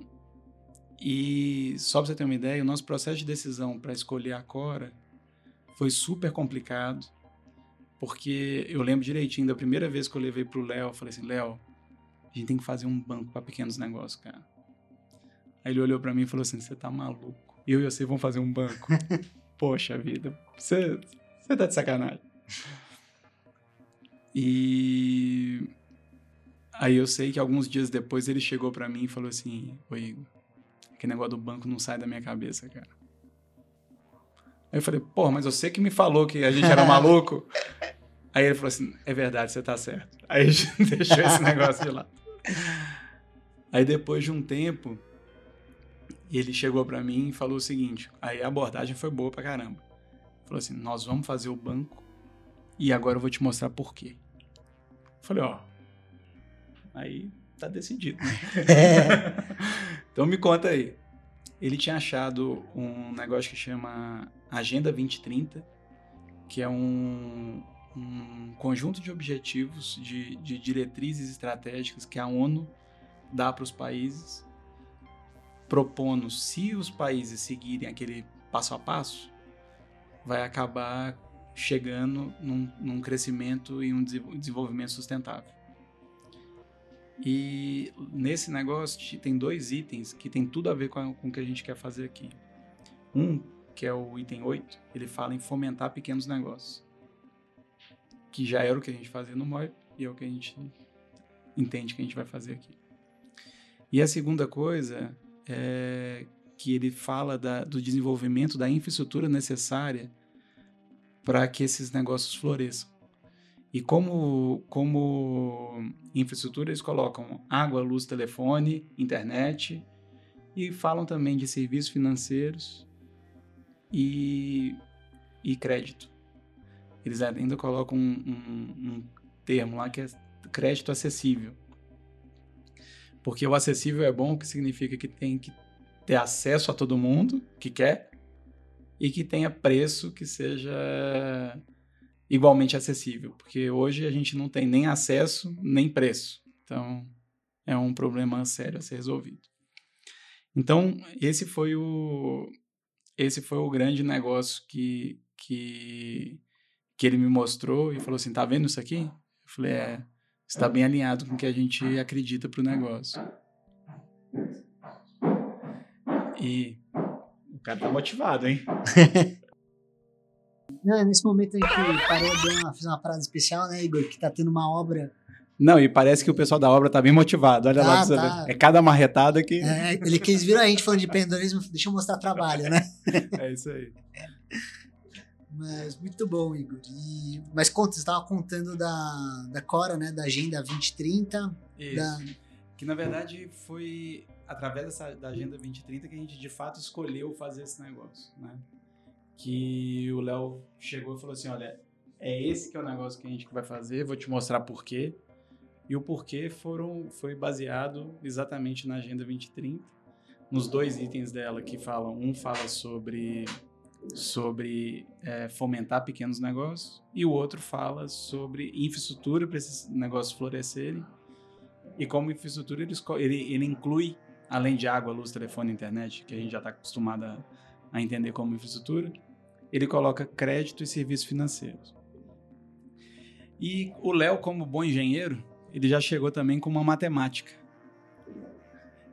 [SPEAKER 3] e só para você ter uma ideia, o nosso processo de decisão para escolher a Cora foi super complicado, porque eu lembro direitinho da primeira vez que eu levei para o Léo, eu falei assim, Léo, a gente tem que fazer um banco para pequenos negócios, cara. Aí ele olhou para mim e falou assim, você tá maluco? Eu e você vamos fazer um banco? *laughs* Poxa vida, você, você tá de sacanagem. E aí eu sei que alguns dias depois ele chegou para mim e falou assim: Ô Igor, aquele negócio do banco não sai da minha cabeça, cara. Aí eu falei, pô, mas você que me falou que a gente era maluco. *laughs* Aí ele falou assim: é verdade, você tá certo. Aí a gente *laughs* deixou esse negócio de lado. Aí depois de um tempo, ele chegou para mim e falou o seguinte: aí a abordagem foi boa pra caramba. Falou assim: nós vamos fazer o banco e agora eu vou te mostrar por quê. Falei, ó. Aí tá decidido. Né? *laughs* É. então me conta aí. Ele tinha achado um negócio que chama Agenda 2030, que é um, um conjunto de objetivos, de, de diretrizes estratégicas que a ONU dá para os países, propondo se os países seguirem aquele passo a passo, vai acabar chegando num, num crescimento e um desenvolvimento sustentável. E nesse negócio tem dois itens que tem tudo a ver com, a, com o que a gente quer fazer aqui. Um, que é o item 8, ele fala em fomentar pequenos negócios. Que já era o que a gente fazia no MOI e é o que a gente entende que a gente vai fazer aqui. E a segunda coisa é que ele fala da, do desenvolvimento da infraestrutura necessária para que esses negócios floresçam. E como, como infraestrutura, eles colocam água, luz, telefone, internet e falam também de serviços financeiros e, e crédito. Eles ainda colocam um, um, um termo lá que é crédito acessível. Porque o acessível é bom, que significa que tem que ter acesso a todo mundo que quer, e que tenha preço que seja igualmente acessível, porque hoje a gente não tem nem acesso nem preço. Então, é um problema sério a ser resolvido. Então, esse foi o esse foi o grande negócio que que que ele me mostrou e falou assim: "Tá vendo isso aqui?" Eu falei: "É, está bem alinhado com o que a gente acredita para o negócio." E cara tá motivado, hein? *laughs*
[SPEAKER 2] Não, nesse momento a gente parou, deu uma, fez uma parada especial, né, Igor? Que tá tendo uma obra.
[SPEAKER 3] Não, e parece que o pessoal da obra tá bem motivado. Olha tá, lá, tá. é cada marretada que.
[SPEAKER 2] É, ele quis vir a gente falando de empreendedorismo, deixa eu mostrar trabalho, né? *laughs*
[SPEAKER 3] é isso aí.
[SPEAKER 2] Mas muito bom, Igor. E, mas conta, você estava contando da, da Cora, né? Da Agenda 2030.
[SPEAKER 3] Isso. Da... Que na verdade foi através dessa, da Agenda 2030 que a gente de fato escolheu fazer esse negócio, né? Que o Léo chegou e falou assim, olha, é esse que é o negócio que a gente vai fazer, vou te mostrar por quê. E o porquê foram, foi baseado exatamente na Agenda 2030, nos dois itens dela que falam, um fala sobre sobre é, fomentar pequenos negócios e o outro fala sobre infraestrutura para esses negócios florescerem e como infraestrutura ele, ele, ele inclui além de água, luz, telefone internet, que a gente já está acostumado a, a entender como infraestrutura, ele coloca crédito e serviços financeiros. E o Léo, como bom engenheiro, ele já chegou também com uma matemática.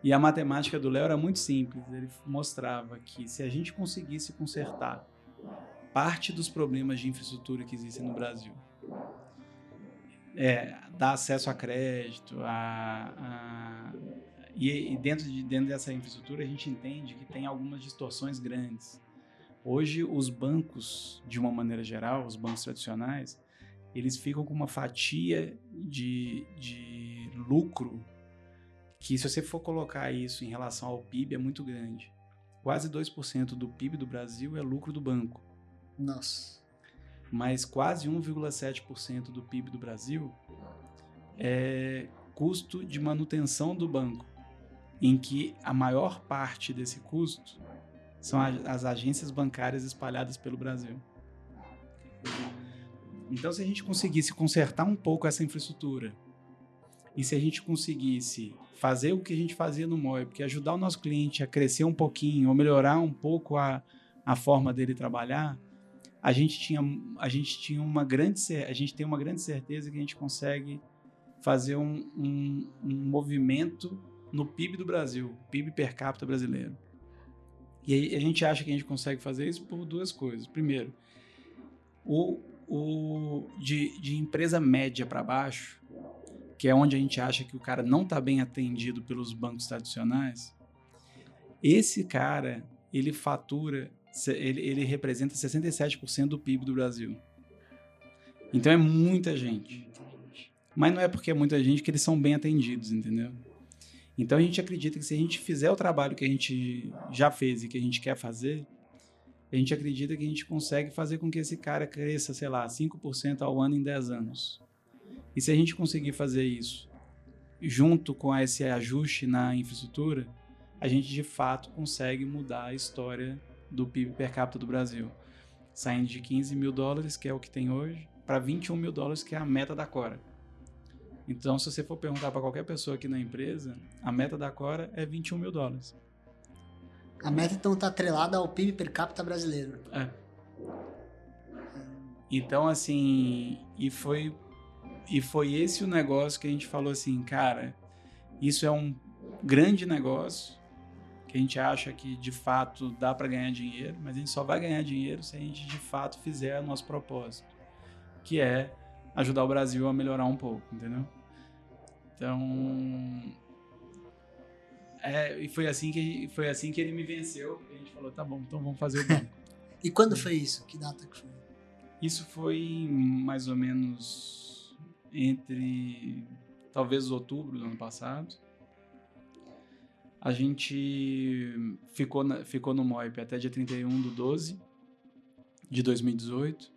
[SPEAKER 3] E a matemática do Léo era muito simples. Ele mostrava que se a gente conseguisse consertar parte dos problemas de infraestrutura que existem no Brasil, é, dar acesso a crédito, a, a e, e dentro, de, dentro dessa infraestrutura a gente entende que tem algumas distorções grandes. Hoje os bancos, de uma maneira geral, os bancos tradicionais, eles ficam com uma fatia de, de lucro que se você for colocar isso em relação ao PIB é muito grande. Quase 2% do PIB do Brasil é lucro do banco.
[SPEAKER 2] Nossa.
[SPEAKER 3] Mas quase 1,7% do PIB do Brasil é custo de manutenção do banco. em que a maior parte desse custo são as agências bancárias espalhadas pelo Brasil. Então, se a gente conseguisse consertar um pouco essa infraestrutura, e se a gente conseguisse fazer o que a gente fazia no MOI, porque ajudar o nosso cliente a crescer um pouquinho, ou melhorar um pouco a, a forma dele trabalhar, a gente tinha, a gente tinha uma grande, a gente tem uma grande certeza que a gente consegue fazer um, um, um movimento no PIB do Brasil, PIB per capita brasileiro. E a gente acha que a gente consegue fazer isso por duas coisas. Primeiro, o, o de, de empresa média para baixo, que é onde a gente acha que o cara não está bem atendido pelos bancos tradicionais, esse cara ele fatura, ele, ele representa 67% do PIB do Brasil. Então é muita gente. Mas não é porque é muita gente que eles são bem atendidos, entendeu? Então a gente acredita que se a gente fizer o trabalho que a gente já fez e que a gente quer fazer, a gente acredita que a gente consegue fazer com que esse cara cresça, sei lá, 5% ao ano em 10 anos. E se a gente conseguir fazer isso junto com esse ajuste na infraestrutura, a gente de fato consegue mudar a história do PIB per capita do Brasil. Saindo de 15 mil dólares, que é o que tem hoje, para 21 mil dólares, que é a meta da Cora. Então, se você for perguntar para qualquer pessoa aqui na empresa, a meta da Cora é 21 mil dólares.
[SPEAKER 2] A meta então está atrelada ao PIB per capita brasileiro.
[SPEAKER 3] É. Então, assim, e foi e foi esse o negócio que a gente falou assim, cara, isso é um grande negócio que a gente acha que de fato dá para ganhar dinheiro, mas a gente só vai ganhar dinheiro se a gente de fato fizer o nosso propósito, que é ajudar o Brasil a melhorar um pouco, entendeu? Então, é, e foi assim que foi assim que ele me venceu. E a gente falou, tá bom, então vamos fazer o banco. *laughs*
[SPEAKER 2] e quando foi isso? Que data que foi?
[SPEAKER 3] Isso foi mais ou menos entre talvez outubro do ano passado. A gente ficou, na, ficou no MOIP até dia 31 do 12 de 2018.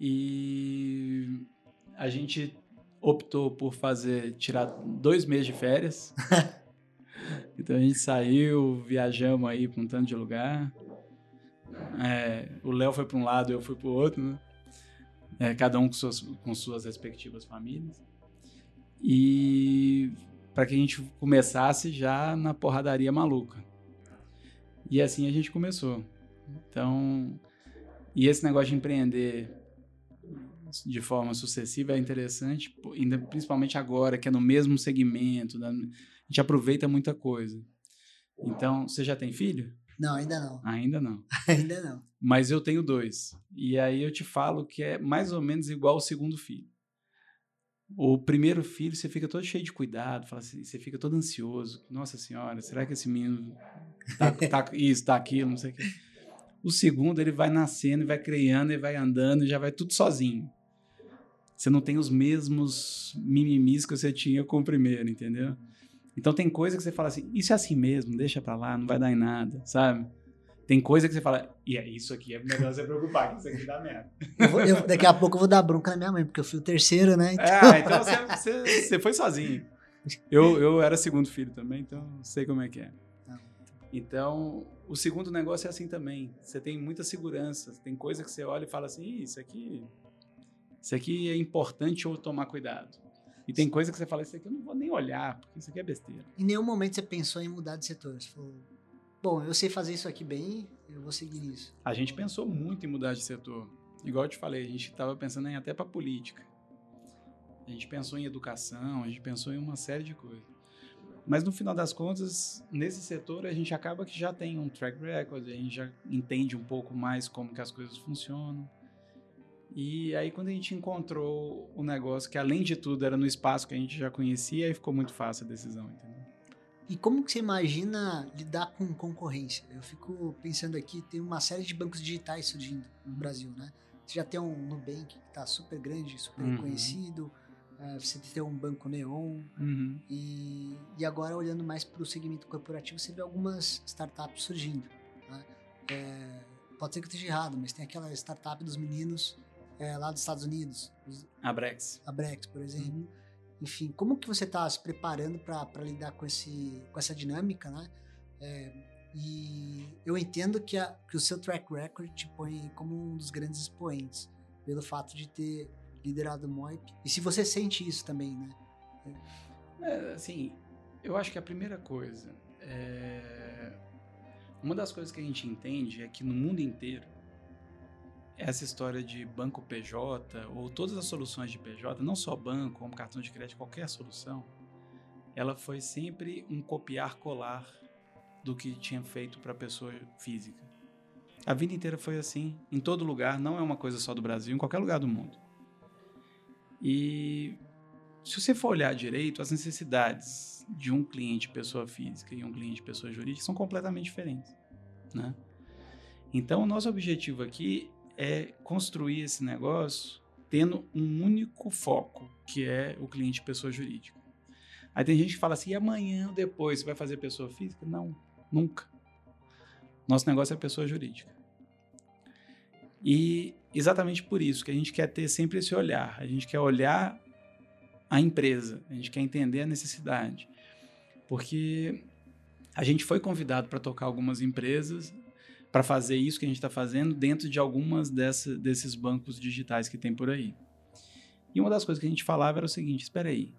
[SPEAKER 3] E a gente optou por fazer, tirar dois meses de férias. *laughs* então a gente saiu, viajamos aí para um tanto de lugar. É, o Léo foi para um lado, eu fui para o outro, né? É, cada um com suas, com suas respectivas famílias. E para que a gente começasse já na porradaria maluca. E assim a gente começou. Então, e esse negócio de empreender de forma sucessiva é interessante, ainda principalmente agora, que é no mesmo segmento, a gente aproveita muita coisa. Então, você já tem filho?
[SPEAKER 2] Não, ainda não.
[SPEAKER 3] Ainda não. *laughs*
[SPEAKER 2] ainda não.
[SPEAKER 3] Mas eu tenho dois. E aí eu te falo que é mais ou menos igual ao segundo filho. O primeiro filho, você fica todo cheio de cuidado, fala assim, você fica todo ansioso. Nossa senhora, será que esse menino tá, tá isso, tá aquilo, não sei o quê. O segundo, ele vai nascendo, vai criando, e vai andando, e já vai tudo sozinho. Você não tem os mesmos mimimis que você tinha com o primeiro, entendeu? Então tem coisa que você fala assim, isso é assim mesmo, deixa pra lá, não vai dar em nada, sabe? Tem coisa que você fala, e é isso aqui, é melhor você preocupar, que isso aqui dá merda.
[SPEAKER 2] Eu vou, eu, daqui a pouco eu vou dar bronca na minha mãe, porque eu fui o terceiro, né?
[SPEAKER 3] Então... É, então você, você, você, foi sozinho. Eu, eu era segundo filho também, então sei como é que é. Tá então, o segundo negócio é assim também. Você tem muita segurança, tem coisa que você olha e fala assim, isso aqui isso aqui é importante eu tomar cuidado. E tem coisa que você fala, isso aqui eu não vou nem olhar, porque isso aqui é besteira.
[SPEAKER 2] Em nenhum momento você pensou em mudar de setor? Você falou, bom, eu sei fazer isso aqui bem, eu vou seguir isso.
[SPEAKER 3] A gente pensou muito em mudar de setor. Igual eu te falei, a gente estava pensando em até para política. A gente pensou em educação, a gente pensou em uma série de coisas. Mas no final das contas, nesse setor a gente acaba que já tem um track record, a gente já entende um pouco mais como que as coisas funcionam. E aí quando a gente encontrou o negócio que além de tudo era no espaço que a gente já conhecia, aí ficou muito fácil a decisão, entendeu?
[SPEAKER 2] E como que você imagina lidar com concorrência? Eu fico pensando aqui, tem uma série de bancos digitais surgindo no uhum. Brasil, né? Você já tem um Nubank que está super grande, super uhum. reconhecido, uh, você tem um banco Neon, uhum. e, e agora olhando mais para o segmento corporativo, você vê algumas startups surgindo. Né? É, pode ser que eu esteja errado, mas tem aquela startup dos meninos é, lá dos Estados Unidos.
[SPEAKER 3] A Brex.
[SPEAKER 2] A Brex, por exemplo. Uhum. Enfim, como que você está se preparando para lidar com, esse, com essa dinâmica, né? É, e eu entendo que, a, que o seu track record te põe como um dos grandes expoentes, pelo fato de ter liderado o MOIP. E se você sente isso também, né?
[SPEAKER 3] É, assim, eu acho que a primeira coisa é... Uma das coisas que a gente entende é que no mundo inteiro essa história de banco PJ ou todas as soluções de PJ, não só banco, como cartão de crédito, qualquer solução, ela foi sempre um copiar-colar do que tinha feito para a pessoa física. A vida inteira foi assim, em todo lugar, não é uma coisa só do Brasil, em qualquer lugar do mundo. E se você for olhar direito, as necessidades de um cliente pessoa física e um cliente pessoa jurídica são completamente diferentes, né? Então, o nosso objetivo aqui é construir esse negócio tendo um único foco, que é o cliente pessoa jurídica. Aí tem gente que fala assim, e amanhã ou depois você vai fazer pessoa física? Não, nunca. Nosso negócio é pessoa jurídica. E exatamente por isso que a gente quer ter sempre esse olhar. A gente quer olhar a empresa, a gente quer entender a necessidade. Porque a gente foi convidado para tocar algumas empresas para fazer isso que a gente está fazendo dentro de algumas dessa, desses bancos digitais que tem por aí. E uma das coisas que a gente falava era o seguinte: espera aí.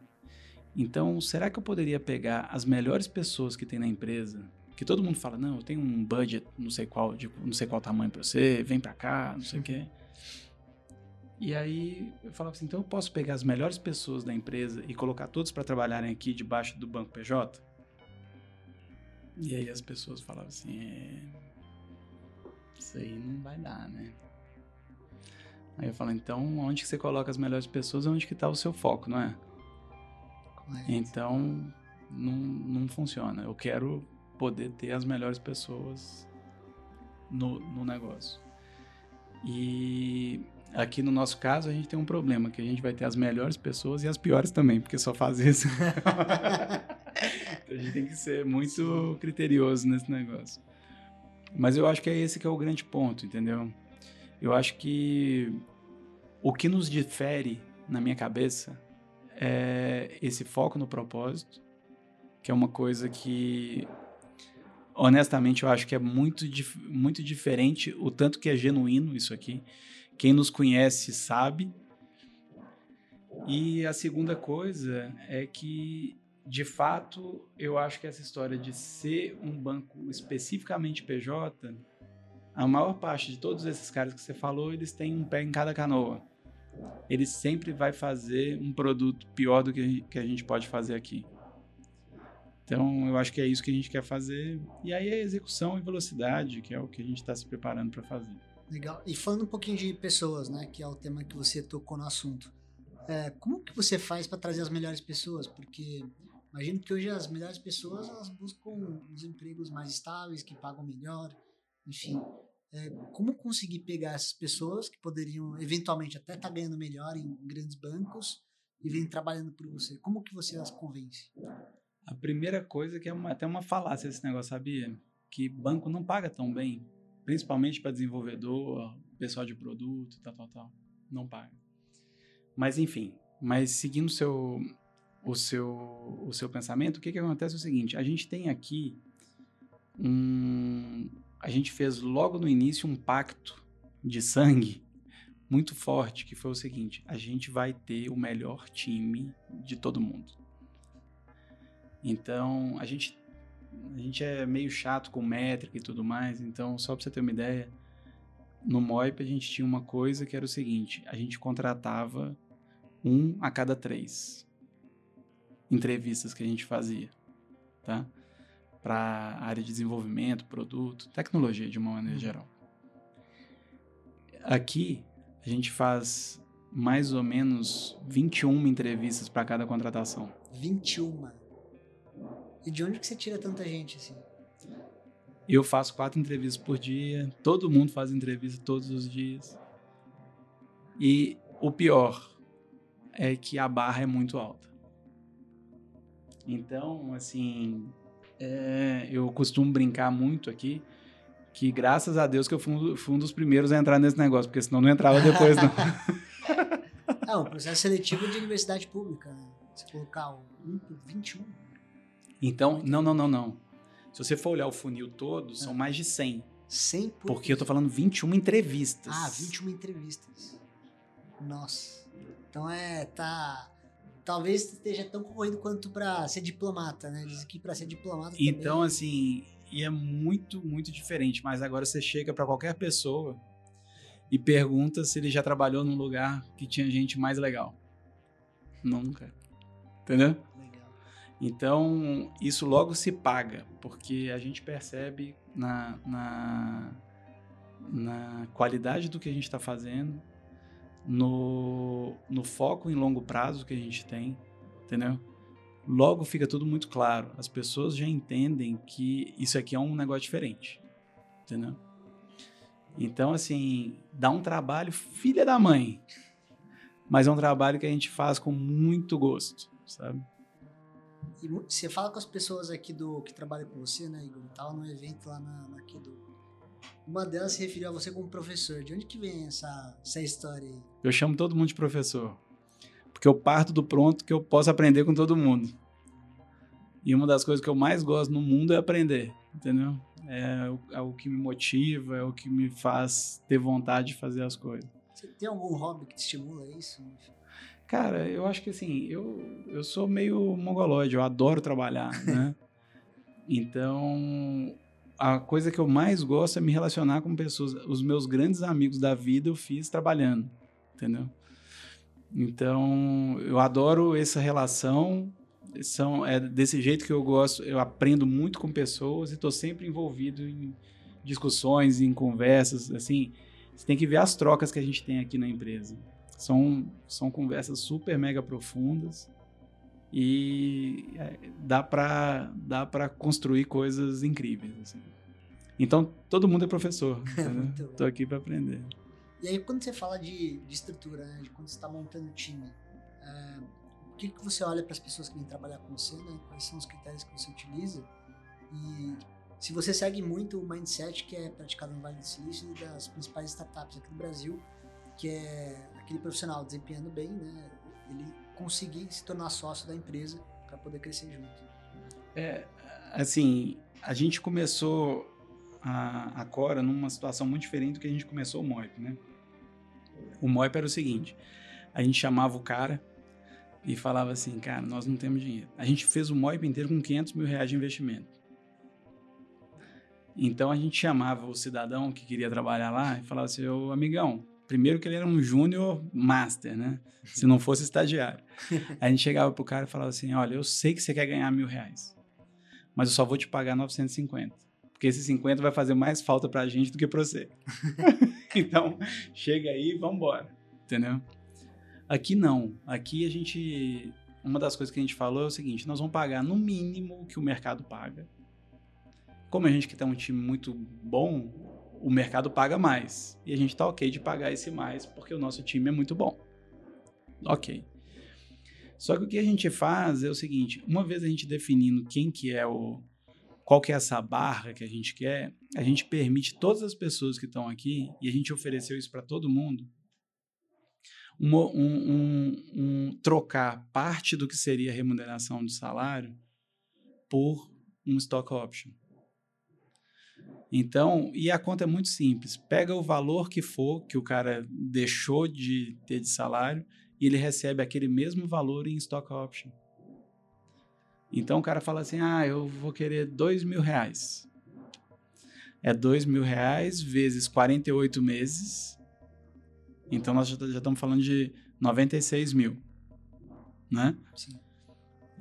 [SPEAKER 3] Então, será que eu poderia pegar as melhores pessoas que tem na empresa? Que todo mundo fala, não, eu tenho um budget, não sei qual, de, não sei qual tamanho para você, vem para cá, não sei o quê. E aí eu falava assim, então eu posso pegar as melhores pessoas da empresa e colocar todos para trabalharem aqui debaixo do banco PJ? E aí as pessoas falavam assim, é, isso aí não vai dar, né? Aí eu falo, então onde que você coloca as melhores pessoas é onde que está o seu foco, não é? Correto. Então não, não funciona. Eu quero poder ter as melhores pessoas no, no negócio. E aqui no nosso caso a gente tem um problema, que a gente vai ter as melhores pessoas e as piores também, porque só faz isso. *laughs* então a gente tem que ser muito criterioso nesse negócio. Mas eu acho que é esse que é o grande ponto, entendeu? Eu acho que o que nos difere na minha cabeça é esse foco no propósito, que é uma coisa que honestamente eu acho que é muito, muito diferente o tanto que é genuíno isso aqui. Quem nos conhece sabe. E a segunda coisa é que de fato, eu acho que essa história de ser um banco especificamente PJ, a maior parte de todos esses caras que você falou, eles têm um pé em cada canoa. Ele sempre vai fazer um produto pior do que a gente pode fazer aqui. Então, eu acho que é isso que a gente quer fazer. E aí é execução e velocidade, que é o que a gente está se preparando para fazer.
[SPEAKER 2] Legal. E falando um pouquinho de pessoas, né, que é o tema que você tocou no assunto. É, como que você faz para trazer as melhores pessoas? Porque Imagino que hoje as melhores pessoas elas buscam os empregos mais estáveis, que pagam melhor, enfim. É, como conseguir pegar essas pessoas que poderiam eventualmente até estar tá ganhando melhor em grandes bancos e virem trabalhando por você? Como que você as convence?
[SPEAKER 3] A primeira coisa que é uma, até uma falácia esse negócio, sabia? Que banco não paga tão bem, principalmente para desenvolvedor, pessoal de produto, tal, tal, tal. Não paga. Mas enfim, mas seguindo seu o seu, o seu pensamento, o que, que acontece é o seguinte: a gente tem aqui um. A gente fez logo no início um pacto de sangue muito forte, que foi o seguinte: a gente vai ter o melhor time de todo mundo. Então, a gente, a gente é meio chato com métrica e tudo mais, então, só para você ter uma ideia, no MOIP a gente tinha uma coisa que era o seguinte: a gente contratava um a cada três entrevistas que a gente fazia, tá? Para área de desenvolvimento, produto, tecnologia de uma maneira uhum. geral. Aqui a gente faz mais ou menos 21 entrevistas para cada contratação.
[SPEAKER 2] 21. E de onde que você tira tanta gente assim?
[SPEAKER 3] Eu faço quatro entrevistas por dia, todo mundo faz entrevista todos os dias. E o pior é que a barra é muito alta. Então, assim, é, eu costumo brincar muito aqui que graças a Deus que eu fui, fui, um dos primeiros a entrar nesse negócio, porque senão não entrava depois, não. *laughs*
[SPEAKER 2] é, um processo seletivo de universidade pública. Né? Se colocar o 1 por 21.
[SPEAKER 3] Então, não, não, não, não. Se você for olhar o funil todo, são
[SPEAKER 2] Ah.
[SPEAKER 3] mais de 100.
[SPEAKER 2] 100 por.
[SPEAKER 3] Porque eu tô falando 21 entrevistas.
[SPEAKER 2] Ah, 21 entrevistas. Nossa. Então é. Tá. Talvez esteja tão concorrido quanto pra ser diplomata, né? Dizem que pra ser diplomata.
[SPEAKER 3] Então,
[SPEAKER 2] também...
[SPEAKER 3] assim, e é muito, muito diferente. Mas agora você chega pra qualquer pessoa e pergunta se ele já trabalhou num lugar que tinha gente mais legal. Nunca. Entendeu?
[SPEAKER 2] Legal.
[SPEAKER 3] Então, isso logo se paga, porque a gente percebe na, na, na qualidade do que a gente está fazendo, no, no foco em longo prazo que a gente tem, entendeu? Logo fica tudo muito claro. As pessoas já entendem que isso aqui é um negócio diferente, entendeu? Então, assim, dá um trabalho filha da mãe, mas é um trabalho que a gente faz com muito gosto, sabe?
[SPEAKER 2] E você fala com as pessoas aqui do que trabalham com você, né, Igor? Tava num evento lá na- aqui do. Uma delas se referiu a você como professor. De onde que vem essa, essa história aí?
[SPEAKER 3] Eu chamo todo mundo de professor. Porque eu parto do pronto que eu posso aprender com todo mundo. E uma das coisas que eu mais gosto no mundo é aprender, entendeu? É o, é o que me motiva, é o que me faz ter vontade de fazer as coisas.
[SPEAKER 2] Você tem algum hobby que te estimula isso?
[SPEAKER 3] Cara, eu acho que assim, eu, eu sou meio mongoloide, eu adoro trabalhar, né? *laughs* Então, a coisa que eu mais gosto é me relacionar com pessoas. Os meus grandes amigos da vida eu fiz trabalhando, entendeu? Então, eu adoro essa relação. São, é desse jeito que eu gosto. Eu aprendo muito com pessoas e estou sempre envolvido em discussões, em conversas. Assim, você tem que ver as trocas que a gente tem aqui na empresa. São, são conversas super mega profundas e é, dá para dá para construir coisas incríveis. assim. Então, todo mundo é professor. *laughs*
[SPEAKER 2] Bom.
[SPEAKER 3] Tô aqui para aprender.
[SPEAKER 2] E aí, quando você fala de, de estrutura, né, de quando você está montando o time, é, o que, que você olha para as pessoas que vêm trabalhar com você, né? Quais são os critérios que você utiliza? E se você segue muito o mindset que é praticado no Vale do Silício e das principais startups aqui do Brasil, que é aquele profissional desempenhando bem, né? Ele conseguir se tornar sócio da empresa para poder crescer junto.
[SPEAKER 3] É, assim, a gente começou a, a Cora numa situação muito diferente do que a gente começou o Moip, né? O Moip era o seguinte, a gente chamava o cara e falava assim, cara, nós não temos dinheiro. A gente fez o Moip inteiro com 500 mil reais de investimento. Então a gente chamava o cidadão que queria trabalhar lá e falava assim, ô amigão, primeiro que ele era um júnior master, né? Se não fosse estagiário. *laughs* A gente chegava pro cara e falava assim, olha, eu sei que você quer ganhar mil reais, mas eu só vou te pagar 950. Porque esse 50 vai fazer mais falta pra gente do que pra você. *laughs* *laughs* então, chega aí e vambora. Entendeu? Aqui não. Aqui a gente. Uma das coisas que a gente falou é o seguinte: nós vamos pagar no mínimo o que o mercado paga. Como a gente que tem um time muito bom, o mercado paga mais. E a gente tá ok de pagar esse mais porque o nosso time é muito bom. Ok. Só que o que a gente faz é o seguinte: uma vez a gente definindo quem que é o. Qual que é essa barra que a gente quer, a gente permite todas as pessoas que estão aqui, e a gente ofereceu isso para todo mundo, um, um- um- trocar parte do que seria a remuneração de salário por um stock option. Então, e a conta é muito simples. Pega o valor que for que o cara deixou de ter de salário e ele recebe aquele mesmo valor em stock option. Então o cara fala assim: ah, eu vou querer dois mil reais. É dois mil reais vezes 48 meses. Então nós já, já estamos falando de 96 mil. Né?
[SPEAKER 2] Sim.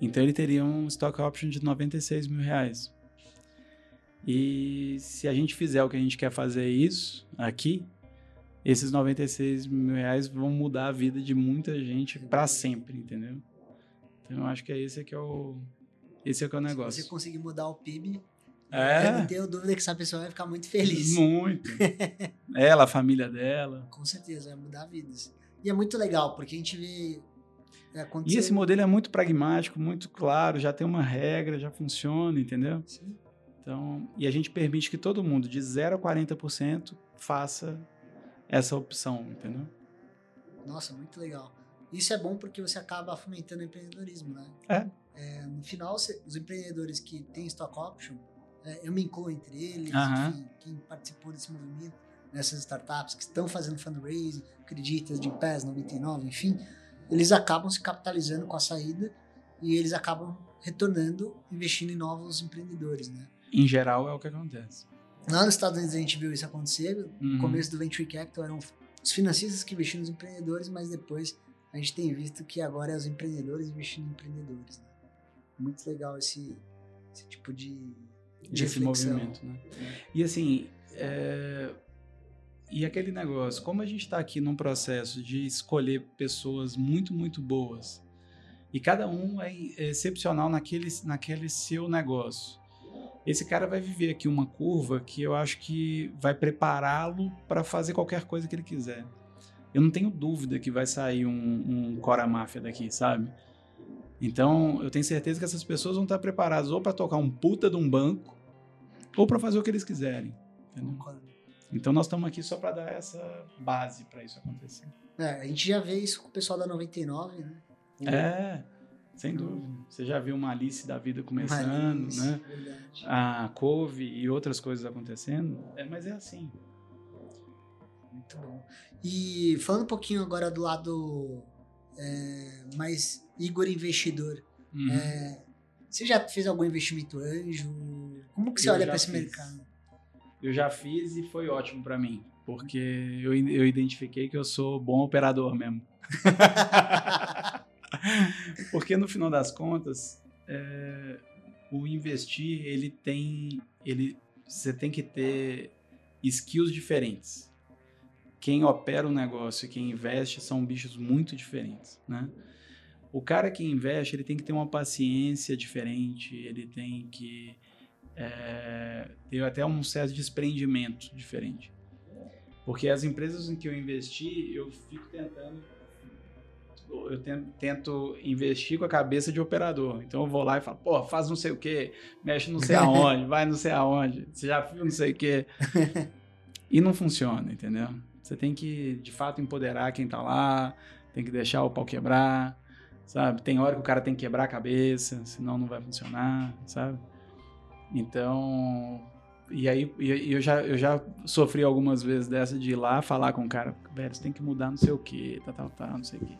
[SPEAKER 3] Então ele teria um stock option de 96 mil reais. E se a gente fizer o que a gente quer fazer isso aqui, esses 96 mil reais vão mudar a vida de muita gente para sempre, entendeu? Então eu acho que é esse que é o esse é que é o
[SPEAKER 2] Se
[SPEAKER 3] negócio.
[SPEAKER 2] você conseguir mudar o PIB, eu
[SPEAKER 3] É,
[SPEAKER 2] não tenho dúvida que essa pessoa vai ficar muito feliz.
[SPEAKER 3] muito. *laughs* Ela, a família dela.
[SPEAKER 2] Com certeza, vai mudar vidas. E é muito legal, porque a gente vê. É, quando
[SPEAKER 3] E esse modelo é muito pragmático, muito claro, já tem uma regra, já funciona, entendeu?
[SPEAKER 2] Sim.
[SPEAKER 3] Então, e a gente permite que todo mundo de 0 a 40% faça essa opção, entendeu?
[SPEAKER 2] Nossa, muito legal. Isso é bom porque você acaba fomentando o empreendedorismo, né?
[SPEAKER 3] É.
[SPEAKER 2] É, no final, os empreendedores que têm stock option, é, eu me incluo entre eles, enfim, quem participou desse movimento, nessas startups que estão fazendo fundraising, acreditas de PES 99, enfim, eles acabam se capitalizando com a saída e eles acabam retornando, investindo em novos empreendedores, né?
[SPEAKER 3] Em geral é o que acontece.
[SPEAKER 2] Lá nos Estados Unidos a gente viu isso acontecer. No
[SPEAKER 3] Uhum.
[SPEAKER 2] começo do Venture Capital eram os financistas que investiam nos empreendedores, mas depois a gente tem visto que agora é os empreendedores investindo em empreendedores. Né? Muito legal esse, esse tipo de, de
[SPEAKER 3] Esse
[SPEAKER 2] reflexão.
[SPEAKER 3] movimento, né? E assim, é, e aquele negócio, como a gente está aqui num processo de escolher pessoas muito, muito boas, e cada um é excepcional naquele, naquele seu negócio. Esse cara vai viver aqui uma curva que eu acho que vai prepará-lo para fazer qualquer coisa que ele quiser. Eu não tenho dúvida que vai sair um, um Cora Máfia daqui, sabe? Então, eu tenho certeza que essas pessoas vão estar preparadas ou para tocar um puta de um banco, ou para fazer o que eles quiserem. entendeu? Então nós estamos aqui só para dar essa base para isso acontecer.
[SPEAKER 2] É, a gente já vê isso com o pessoal da 99, né?
[SPEAKER 3] É, sem dúvida. Você já viu uma Alice da vida começando,
[SPEAKER 2] Alice,
[SPEAKER 3] né?
[SPEAKER 2] Verdade.
[SPEAKER 3] A couve e outras coisas acontecendo. É, mas é assim.
[SPEAKER 2] Muito bom. E falando um pouquinho agora do lado é, mais Igor investidor,
[SPEAKER 3] Uhum.
[SPEAKER 2] é, você já fez algum investimento anjo? Como que você
[SPEAKER 3] Eu
[SPEAKER 2] olha para esse mercado?
[SPEAKER 3] Eu já fiz e foi ótimo para mim, porque eu, eu identifiquei que eu sou bom operador mesmo. *laughs* *laughs* porque no final das contas, é, o investir ele tem, ele, você tem que ter skills diferentes. Quem opera o negócio e quem investe são bichos muito diferentes, né? O cara que investe, ele tem que ter uma paciência diferente, ele tem que é, ter até um certo desprendimento diferente. Porque as empresas em que eu investi, eu fico tentando. Eu tento, investir com a cabeça de operador. Então eu vou lá e falo, pô, faz não sei o quê, mexe não sei aonde, *laughs* vai não sei aonde, você já viu não sei o quê. *laughs* E não funciona, entendeu? Você tem que, de fato, empoderar quem tá lá, tem que deixar o pau quebrar, sabe? Tem hora que o cara tem que quebrar a cabeça, senão não vai funcionar, sabe? Então, e aí eu já, eu já sofri algumas vezes dessa de ir lá falar com o cara, velho, você tem que mudar não sei o que, tal, tal, tal, não sei o que.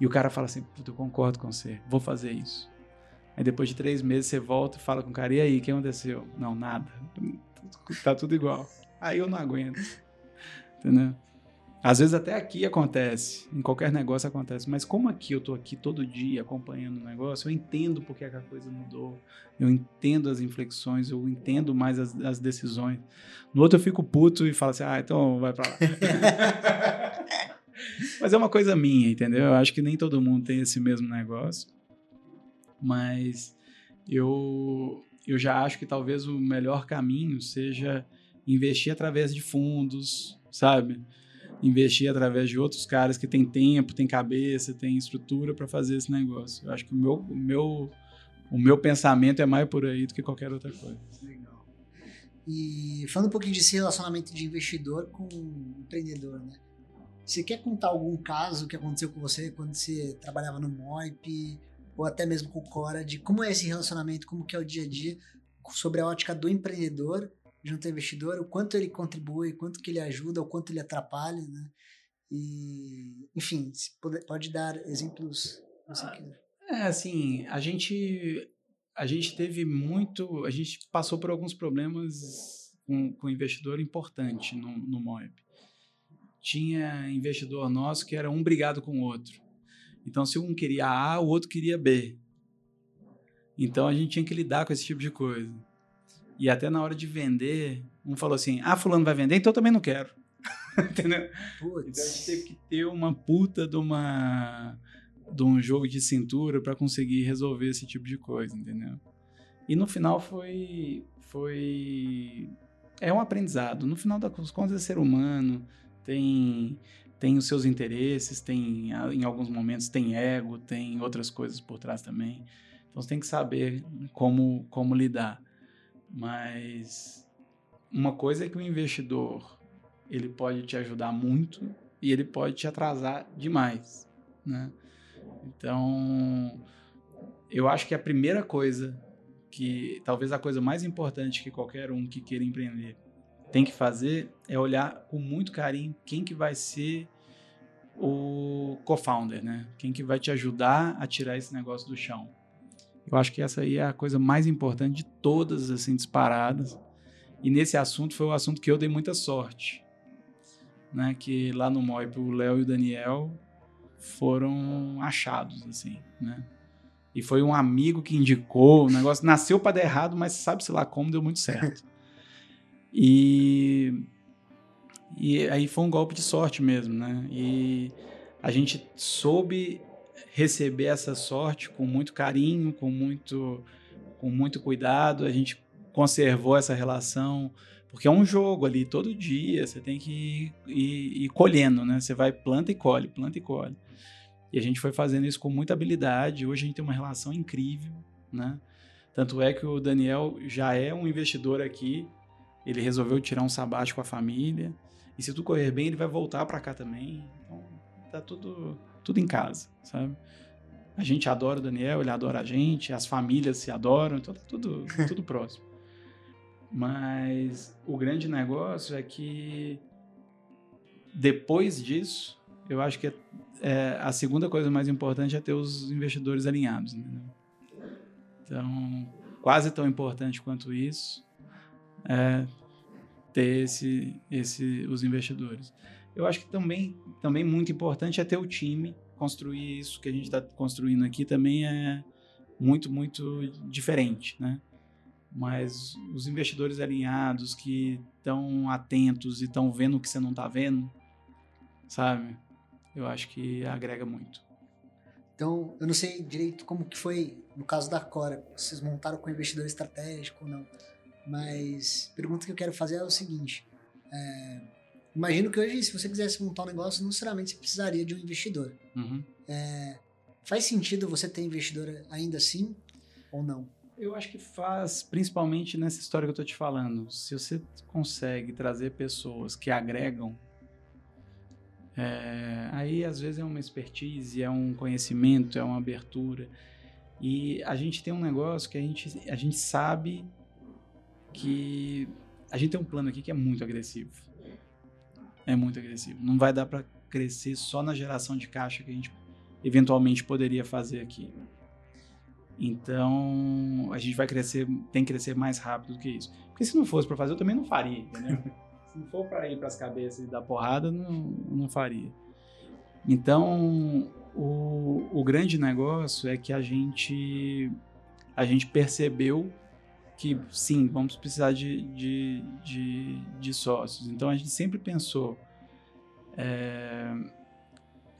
[SPEAKER 3] E o cara fala assim, puta, eu concordo com você, vou fazer isso. Aí depois de três meses você volta e fala com o cara, e aí, o que aconteceu? Não, nada. Tá tudo igual. Aí eu não aguento. Entendeu? Às vezes até aqui acontece, em qualquer negócio acontece, mas como aqui eu tô aqui todo dia acompanhando o negócio, eu entendo porque que a coisa mudou, eu entendo as inflexões, eu entendo mais as, as decisões. No outro eu fico puto e falo assim, ah, então vai pra lá. *laughs* mas é uma coisa minha, entendeu? Eu acho que nem todo mundo tem esse mesmo negócio, mas eu, eu já acho que talvez o melhor caminho seja investir através de fundos, sabe? investir através de outros caras que têm tempo, têm cabeça, têm estrutura para fazer esse negócio. Eu acho que o meu, o meu, o meu pensamento é mais por aí do que qualquer outra coisa.
[SPEAKER 2] Legal. E falando um pouquinho desse relacionamento de investidor com empreendedor, né? Você quer contar algum caso que aconteceu com você quando você trabalhava no Moip ou até mesmo com o Cora, de como é esse relacionamento, como que é o dia a dia sobre a ótica do empreendedor junto ao investidor, o quanto ele contribui, o quanto que ele ajuda, o quanto ele atrapalha, né? E, enfim, pode, pode dar exemplos quiser.
[SPEAKER 3] É, assim, a gente a gente teve muito, a gente passou por alguns problemas com, com investidor importante no, no Moib. Tinha investidor nosso que era um brigado com o outro. Então, se um queria A, o outro queria B. Então, a gente tinha que lidar com esse tipo de coisa. E até na hora de vender, um falou assim: ah, fulano vai vender, então eu também não quero. *laughs* Entendeu? Então a gente teve que ter uma puta de uma de um jogo de cintura para conseguir resolver esse tipo de coisa, entendeu? E no final foi foi é um aprendizado. No final das contas é ser humano, tem tem os seus interesses, tem em alguns momentos tem ego, tem outras coisas por trás também. Então você tem que saber como como lidar. Mas uma coisa é que o investidor ele pode te ajudar muito e ele pode te atrasar demais. né? Então, eu acho que a primeira coisa que talvez a coisa mais importante que qualquer um que queira empreender tem que fazer é olhar com muito carinho quem que vai ser o co-founder, né? Quem que vai te ajudar a tirar esse negócio do chão. Eu acho que essa aí é a coisa mais importante de todas, assim, disparadas. E nesse assunto foi o assunto que eu dei muita sorte. Né? Que lá no MOIP o Léo e o Daniel foram achados, assim, né? E foi um amigo que indicou, o negócio nasceu para dar errado, mas sabe-se lá como deu muito certo. E, e aí foi um golpe de sorte mesmo, né? E a gente soube receber essa sorte com muito carinho, com muito, com muito cuidado. A gente conservou essa relação, porque é um jogo ali todo dia. Você tem que ir, ir, ir colhendo, né? Você vai planta e colhe, planta e colhe. E a gente foi fazendo isso com muita habilidade. Hoje a gente tem uma relação incrível, né? Tanto é que o Daniel já é um investidor aqui. Ele resolveu tirar um sabático com a família. E se tudo correr bem, ele vai voltar para cá também. Então, tá tudo, tudo em casa, sabe? A gente adora o Daniel, ele adora a gente, as famílias se adoram, então tá tudo, *laughs* tudo próximo. Mas o grande negócio é que depois disso, eu acho que é, a segunda coisa mais importante é ter os investidores alinhados. Entendeu? Então, quase tão importante quanto isso é ter esse, esse, os investidores. Eu acho que também, também muito importante é ter o time, construir isso que a gente está construindo aqui também é muito, muito diferente, né? Mas os investidores alinhados que estão atentos e estão vendo o que você não está vendo, sabe? eu acho que agrega muito.
[SPEAKER 2] Então, eu não sei direito como que foi no caso da Cora, vocês montaram com investidor estratégico ou não, mas a pergunta que eu quero fazer é o seguinte, é, imagino que hoje, se você quisesse montar um negócio, não necessariamente você precisaria de um investidor.
[SPEAKER 3] Uhum.
[SPEAKER 2] É, faz sentido você ter investidor ainda assim ou não?
[SPEAKER 3] Eu acho que faz, principalmente nessa história que eu estou te falando. Se você consegue trazer pessoas que agregam é, aí, às vezes, é uma expertise, é um conhecimento, é uma abertura. E a gente tem um negócio que a gente, a gente sabe que a gente tem um plano aqui que é muito agressivo. É muito agressivo. Não vai dar para crescer só na geração de caixa que a gente eventualmente poderia fazer aqui. Então, a gente vai crescer, tem que crescer mais rápido do que isso. Porque se não fosse para fazer, eu também não faria, entendeu? *laughs* se não for para ir para as cabeças e dar porrada, não, não faria. Então, o, o grande negócio é que a gente, a gente percebeu que sim, vamos precisar de, de, de, de sócios. Então a gente sempre pensou. É,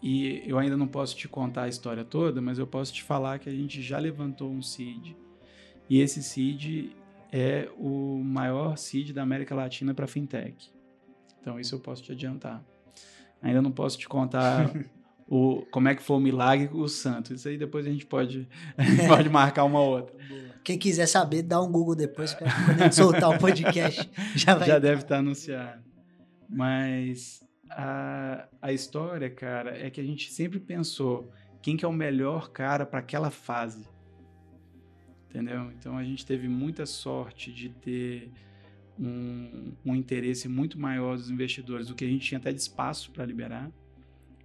[SPEAKER 3] e eu ainda não posso te contar a história toda, mas eu posso te falar que a gente já levantou um seed. E esse seed é o maior seed da América Latina para fintech. Então isso eu posso te adiantar. Ainda não posso te contar *laughs* o, como é que foi o milagre com o santo. Isso aí depois a gente pode, a *laughs* gente pode marcar uma outra.
[SPEAKER 2] Quem quiser saber, dá um Google depois, quando a gente soltar o podcast, *laughs* já vai.
[SPEAKER 3] Já deve estar anunciado. Mas a, a história, cara, é que a gente sempre pensou quem que é o melhor cara para aquela fase entendeu? Então a gente teve muita sorte de ter um, um interesse muito maior dos investidores do que a gente tinha até de espaço para liberar.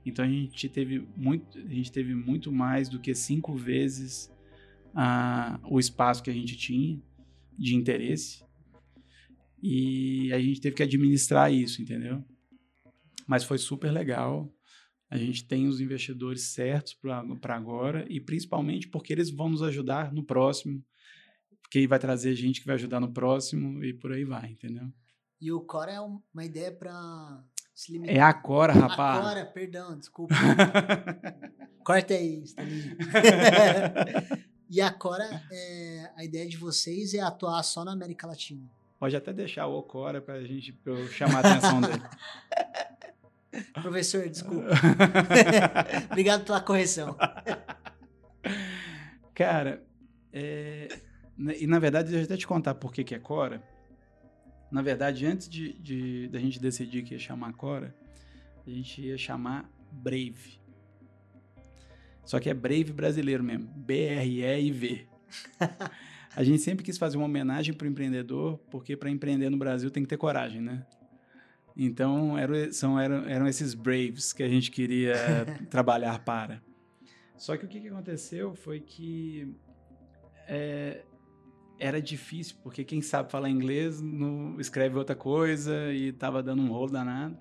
[SPEAKER 3] Então a gente teve muito, a gente teve muito mais do que cinco vezes a, o espaço que a gente tinha de interesse e a gente teve que administrar isso, entendeu? Mas foi super legal. A gente tem os investidores certos para agora e principalmente porque eles vão nos ajudar no próximo, porque vai trazer gente que vai ajudar no próximo e por aí vai, entendeu?
[SPEAKER 2] E o Cora é uma ideia para se limitar.
[SPEAKER 3] É a Cora, rapaz.
[SPEAKER 2] A Cora, perdão, desculpa. *laughs* Corta aí, Stanley. *laughs* e a Cora, é, a ideia de vocês é atuar só na América Latina.
[SPEAKER 3] Pode até deixar o Cora para a gente pra eu chamar a atenção dele. *laughs*
[SPEAKER 2] Professor, desculpa. *laughs* Obrigado pela correção. *laughs*
[SPEAKER 3] Cara, é, e na verdade, deixa eu até te contar por que, que é Cora. Na verdade, antes de, de, da gente decidir que ia chamar Cora, a gente ia chamar Brave. Só que é Brave brasileiro mesmo. B-R-E-I-V. *laughs* a gente sempre quis fazer uma homenagem para o empreendedor, porque para empreender no Brasil tem que ter coragem, né? Então, eram, são, eram, eram esses Braves que a gente queria *laughs* trabalhar para. Só que o que, que aconteceu foi que é, era difícil, porque quem sabe falar inglês não escreve outra coisa e estava dando um rolo danado.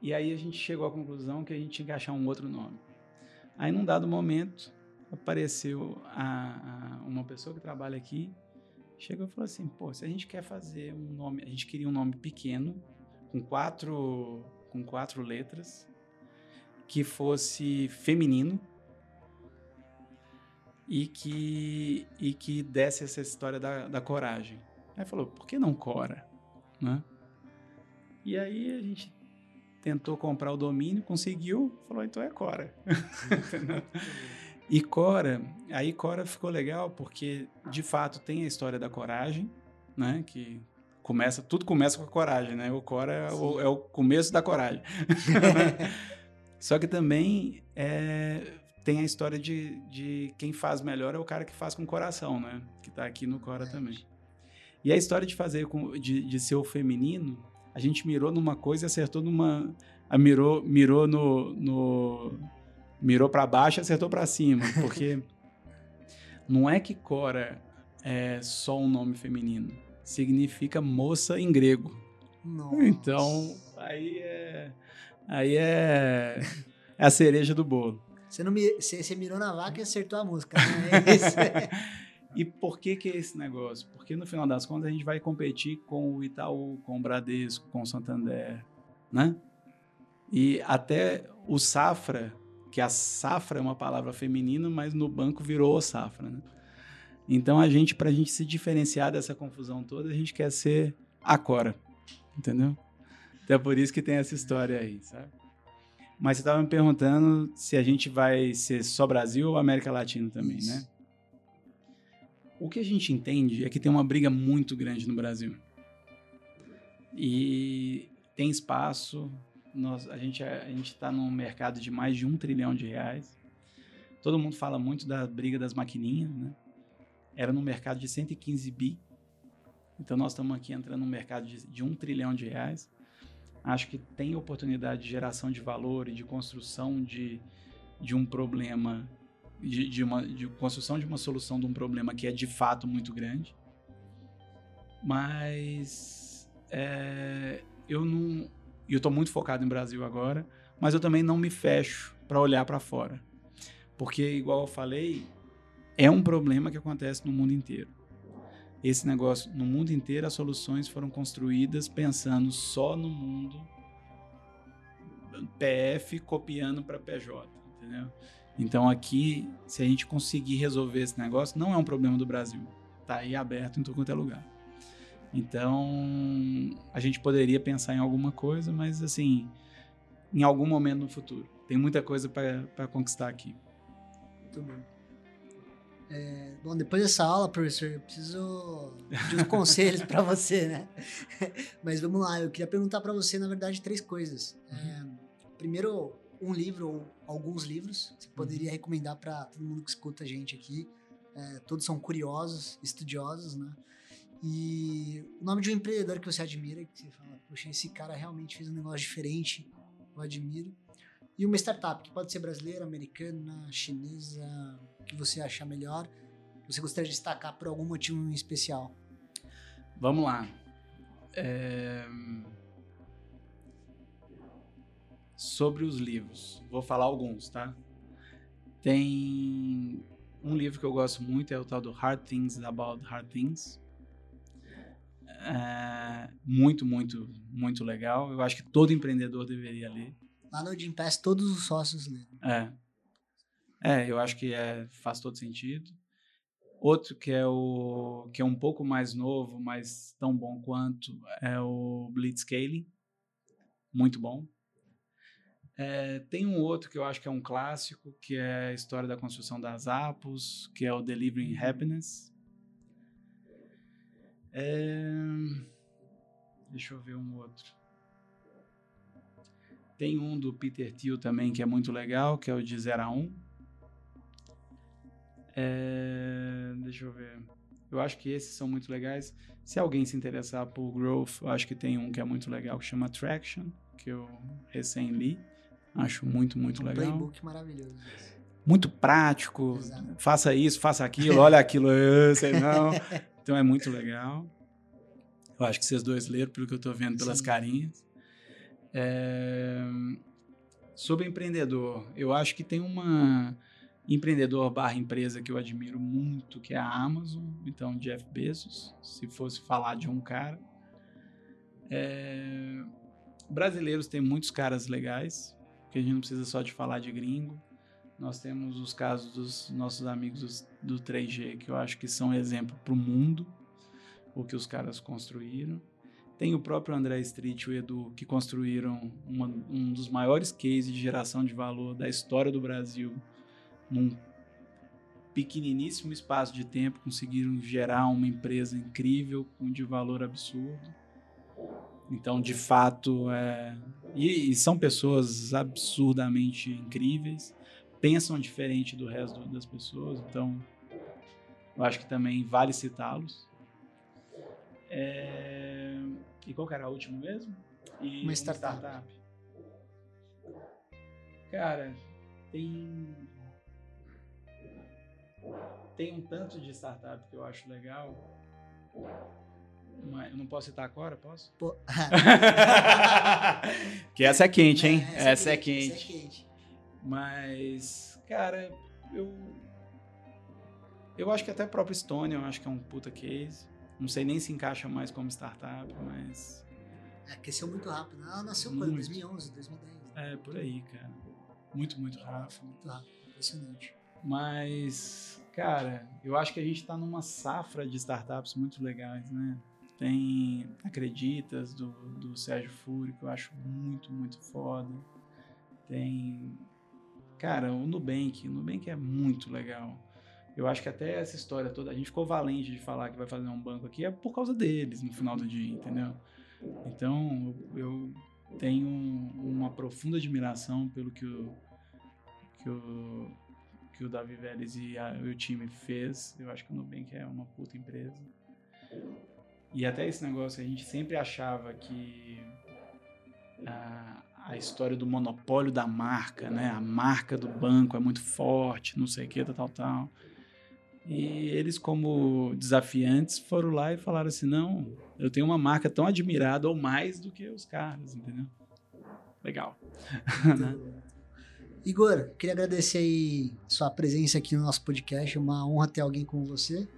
[SPEAKER 3] E aí a gente chegou à conclusão que a gente tinha que achar um outro nome. Aí, num dado momento, apareceu a, a uma pessoa que trabalha aqui, chegou e falou assim: pô, se a gente quer fazer um nome, a gente queria um nome pequeno, com quatro, com quatro letras, que fosse feminino e que, e que desse essa história da, da coragem. Aí falou, por que não Cora? Né? E aí a gente tentou comprar o domínio, conseguiu, falou, então é Cora. *laughs* e Cora, aí Cora ficou legal porque, de fato, tem a história da coragem, né? Que começa, tudo começa com a coragem, né? O Cora é o, é o começo da coragem. *laughs* Só que também é, tem a história de, de quem faz melhor é o cara que faz com coração, né? Que tá aqui no Cora também. E a história de fazer com, de, de ser o feminino, a gente mirou numa coisa e acertou numa. A mirou, mirou no. no mirou para baixo e acertou para cima. *laughs* Porque não é que Cora é só um nome feminino. Significa moça em grego.
[SPEAKER 2] Nossa.
[SPEAKER 3] Então, aí é. Aí é. É a cereja do bolo.
[SPEAKER 2] Você, não me, você, você mirou na vaca e acertou a música. Né? É isso. *laughs*
[SPEAKER 3] E por que que é esse negócio? Porque no final das contas a gente vai competir com o Itaú, com o Bradesco, com o Santander, né? E até o Safra, que a Safra é uma palavra feminina, mas no banco virou o Safra, né? Então a gente, para a gente se diferenciar dessa confusão toda, a gente quer ser a Cora, entendeu? Então é por isso que tem essa história aí, sabe? Mas você estava me perguntando se a gente vai ser só Brasil ou América Latina também, né? O que a gente entende é que tem uma briga muito grande no Brasil. E tem espaço. Nós, a gente a está num mercado de mais de um trilhão de reais. Todo mundo fala muito da briga das maquininhas, né? Era no mercado de 115 bi. Então nós estamos aqui entrando num mercado de, de um trilhão de reais acho que tem oportunidade de geração de valor e de construção de, de um problema, de, de, uma, de construção de uma solução de um problema que é de fato muito grande. Mas é, eu não. Eu estou muito focado em Brasil agora, mas eu também não me fecho para olhar para fora. Porque, igual eu falei, é um problema que acontece no mundo inteiro esse negócio no mundo inteiro as soluções foram construídas pensando só no mundo PF copiando para PJ, entendeu? Então aqui, se a gente conseguir resolver esse negócio, não é um problema do Brasil. Tá aí aberto em todo quanto é lugar. Então, a gente poderia pensar em alguma coisa, mas assim, em algum momento no futuro. Tem muita coisa para conquistar aqui.
[SPEAKER 2] Muito bom. É, bom, depois dessa aula, professor, eu preciso de *laughs* uns conselhos para você, né? *laughs* Mas vamos lá, eu queria perguntar para você, na verdade, três coisas. É, primeiro, um livro ou alguns livros que você poderia recomendar para todo mundo que escuta a gente aqui. É, todos são curiosos, estudiosos, né? E o nome de um empreendedor que você admira, que você fala, poxa, esse cara realmente fez um negócio diferente, eu admiro. E uma startup, que pode ser brasileira, americana, chinesa, que você achar melhor, você gostaria de destacar por algum motivo em especial?
[SPEAKER 3] Vamos lá. É... Sobre os livros, vou falar alguns, tá? Tem um livro que eu gosto muito, é o tal do Hard Things About Hard Things. É... Muito, muito, muito legal. Eu acho que todo empreendedor deveria ler.
[SPEAKER 2] Lá no Gimpass todos os sócios leram.
[SPEAKER 3] É. É, eu acho que é, faz todo sentido. Outro que é o que é um pouco mais novo, mas tão bom quanto é o Blitzscaling, muito bom. É, tem um outro que eu acho que é um clássico, que é a história da construção das apos, que é o Delivering Happiness. É, deixa eu ver um outro. Tem um do Peter Thiel também que é muito legal, que é o de 0 a 1. É, deixa eu ver. Eu acho que esses são muito legais. Se alguém se interessar por growth, eu acho que tem um que é muito legal que chama Traction, que eu recém li. Acho muito, muito
[SPEAKER 2] um
[SPEAKER 3] legal.
[SPEAKER 2] playbook maravilhoso.
[SPEAKER 3] Muito prático.
[SPEAKER 2] Exato.
[SPEAKER 3] Faça isso, faça aquilo, *laughs* olha aquilo, eu sei não. Então é muito legal. Eu acho que vocês dois leram, pelo que eu tô vendo pelas
[SPEAKER 2] Sim.
[SPEAKER 3] carinhas. É, Sobre empreendedor, eu acho que tem uma empreendedor barra empresa que eu admiro muito, que é a Amazon, então Jeff Bezos, se fosse falar de um cara. É, Brasileiros tem muitos caras legais, porque a gente não precisa só de falar de gringo. Nós temos os casos dos nossos amigos do 3G, que eu acho que são exemplo para o mundo, o que os caras construíram. Tem o próprio André Street e o Edu, que construíram uma, um dos maiores cases de geração de valor da história do Brasil, num pequeniníssimo espaço de tempo, conseguiram gerar uma empresa incrível, de valor absurdo. Então, de fato, é... e, e são pessoas absurdamente incríveis, pensam diferente do resto das pessoas, então eu acho que também vale citá-los. É... E qual que era a última mesmo? E
[SPEAKER 2] Uma startup.
[SPEAKER 3] Cara, tem. Tem um tanto de startup que eu acho legal. Mas eu não posso citar agora, posso?
[SPEAKER 2] Pô. *laughs*
[SPEAKER 3] que essa é quente, hein?
[SPEAKER 2] É,
[SPEAKER 3] essa, é quente.
[SPEAKER 2] Essa é quente.
[SPEAKER 3] Mas, cara, eu. Eu acho que até a própria Estônia, eu acho que é um puta case. Não sei nem se encaixa mais como startup, mas.
[SPEAKER 2] É, cresceu muito rápido. Ela nasceu quando?
[SPEAKER 3] Muito.
[SPEAKER 2] 2011, 2010. né?
[SPEAKER 3] É, por aí, cara. Muito, muito rápido.
[SPEAKER 2] Muito rápido. Impressionante.
[SPEAKER 3] Mas, cara, eu acho que a gente está numa safra de startups muito legais, né? Tem Acreditas, do, do Sérgio Fúrio, que eu acho muito, muito foda. Tem. Cara, o Nubank. O Nubank é muito legal. Eu acho que até essa história toda, a gente ficou valente de falar que vai fazer um banco aqui, é por causa deles no final do dia, entendeu? Então, eu tenho uma profunda admiração pelo que o, que o, que o Davi Vélez e, a- e o time fez. Eu acho que o Nubank é uma puta empresa. E até esse negócio, a gente sempre achava que a, a história do monopólio da marca, né? A marca do banco é muito forte, não sei o que, tal, tal, tal. E eles, como desafiantes, foram lá e falaram assim: não, eu tenho uma marca tão admirada ou mais do que os caras, entendeu? Legal.
[SPEAKER 2] Muito- *laughs* Igor, queria agradecer aí sua presença aqui no nosso podcast. É uma honra ter alguém como você.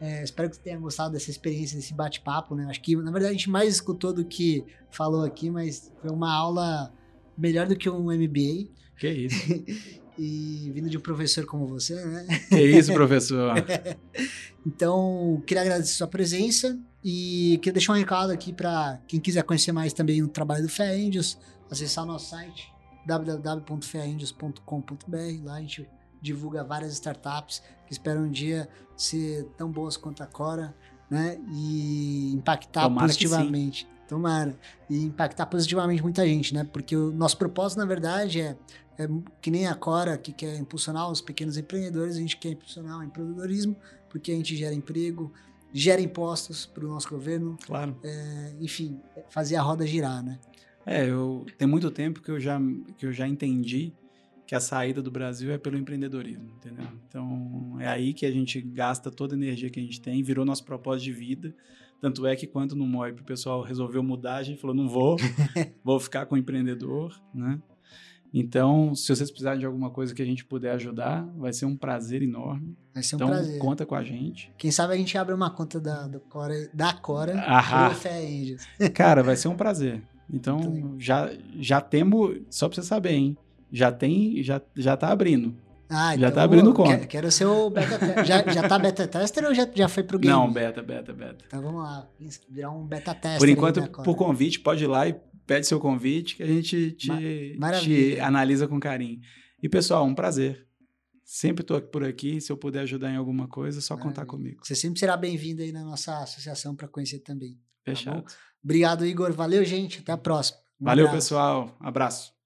[SPEAKER 2] É, espero que você tenha gostado dessa experiência, desse bate-papo, né? Acho que, na verdade, a gente mais escutou do que falou aqui, mas foi uma aula melhor do que um MBA.
[SPEAKER 3] Que isso? *laughs*
[SPEAKER 2] E vindo de um professor como você, né?
[SPEAKER 3] Que isso, professor? *laughs*
[SPEAKER 2] Então, queria agradecer sua presença e queria deixar um recado aqui para quem quiser conhecer mais também o trabalho do Fé Angels, acessar o nosso site www.feangels.com.br. Lá a gente divulga várias startups que esperam um dia ser tão boas quanto a Cora, né? E impactar
[SPEAKER 3] Tomara
[SPEAKER 2] positivamente. Tomara. E impactar positivamente muita gente, né? Porque o nosso propósito, na verdade, é, é que nem a Cora, que quer impulsionar os pequenos empreendedores, a gente quer impulsionar o empreendedorismo, porque a gente gera emprego, gera impostos para o nosso governo,
[SPEAKER 3] Claro.
[SPEAKER 2] é, enfim, fazer a roda girar, né?
[SPEAKER 3] É, eu tem muito tempo que eu já que eu já entendi que a saída do Brasil é pelo empreendedorismo, entendeu? Então é aí que a gente gasta toda a energia que a gente tem, virou nosso propósito de vida. Tanto é que quando no MOIP o pessoal resolveu mudar, a gente falou não vou, *laughs* vou ficar com o empreendedor, né? Então, se vocês precisarem de alguma coisa que a gente puder ajudar, vai ser um prazer enorme.
[SPEAKER 2] Vai ser um
[SPEAKER 3] então,
[SPEAKER 2] prazer.
[SPEAKER 3] conta com a gente.
[SPEAKER 2] Quem sabe a gente abre uma conta da, do Cora, da Cora pro Fé Angels.
[SPEAKER 3] Cara, vai ser um prazer. Então, já, já temos, só pra você saber, hein? Já tem, já, já tá abrindo.
[SPEAKER 2] Ah,
[SPEAKER 3] Já tá abrindo conta.
[SPEAKER 2] Quero, quero ser o beta tester. Já, já tá beta tester ou já, já foi pro game?
[SPEAKER 3] Não, beta, beta, beta.
[SPEAKER 2] Então vamos lá, virar um beta tester.
[SPEAKER 3] Por enquanto, por convite, pode ir lá e pede seu convite que a gente te, te analisa com carinho. E, pessoal, um prazer. Sempre tô por aqui. Se eu puder ajudar em alguma coisa, é só contar
[SPEAKER 2] Maravilha.
[SPEAKER 3] comigo.
[SPEAKER 2] Você sempre será bem-vindo aí na nossa associação para conhecer também.
[SPEAKER 3] Fechado.
[SPEAKER 2] Obrigado, Igor. Valeu, gente. Até a próxima. Um
[SPEAKER 3] Valeu,
[SPEAKER 2] abraço.
[SPEAKER 3] pessoal. Abraço.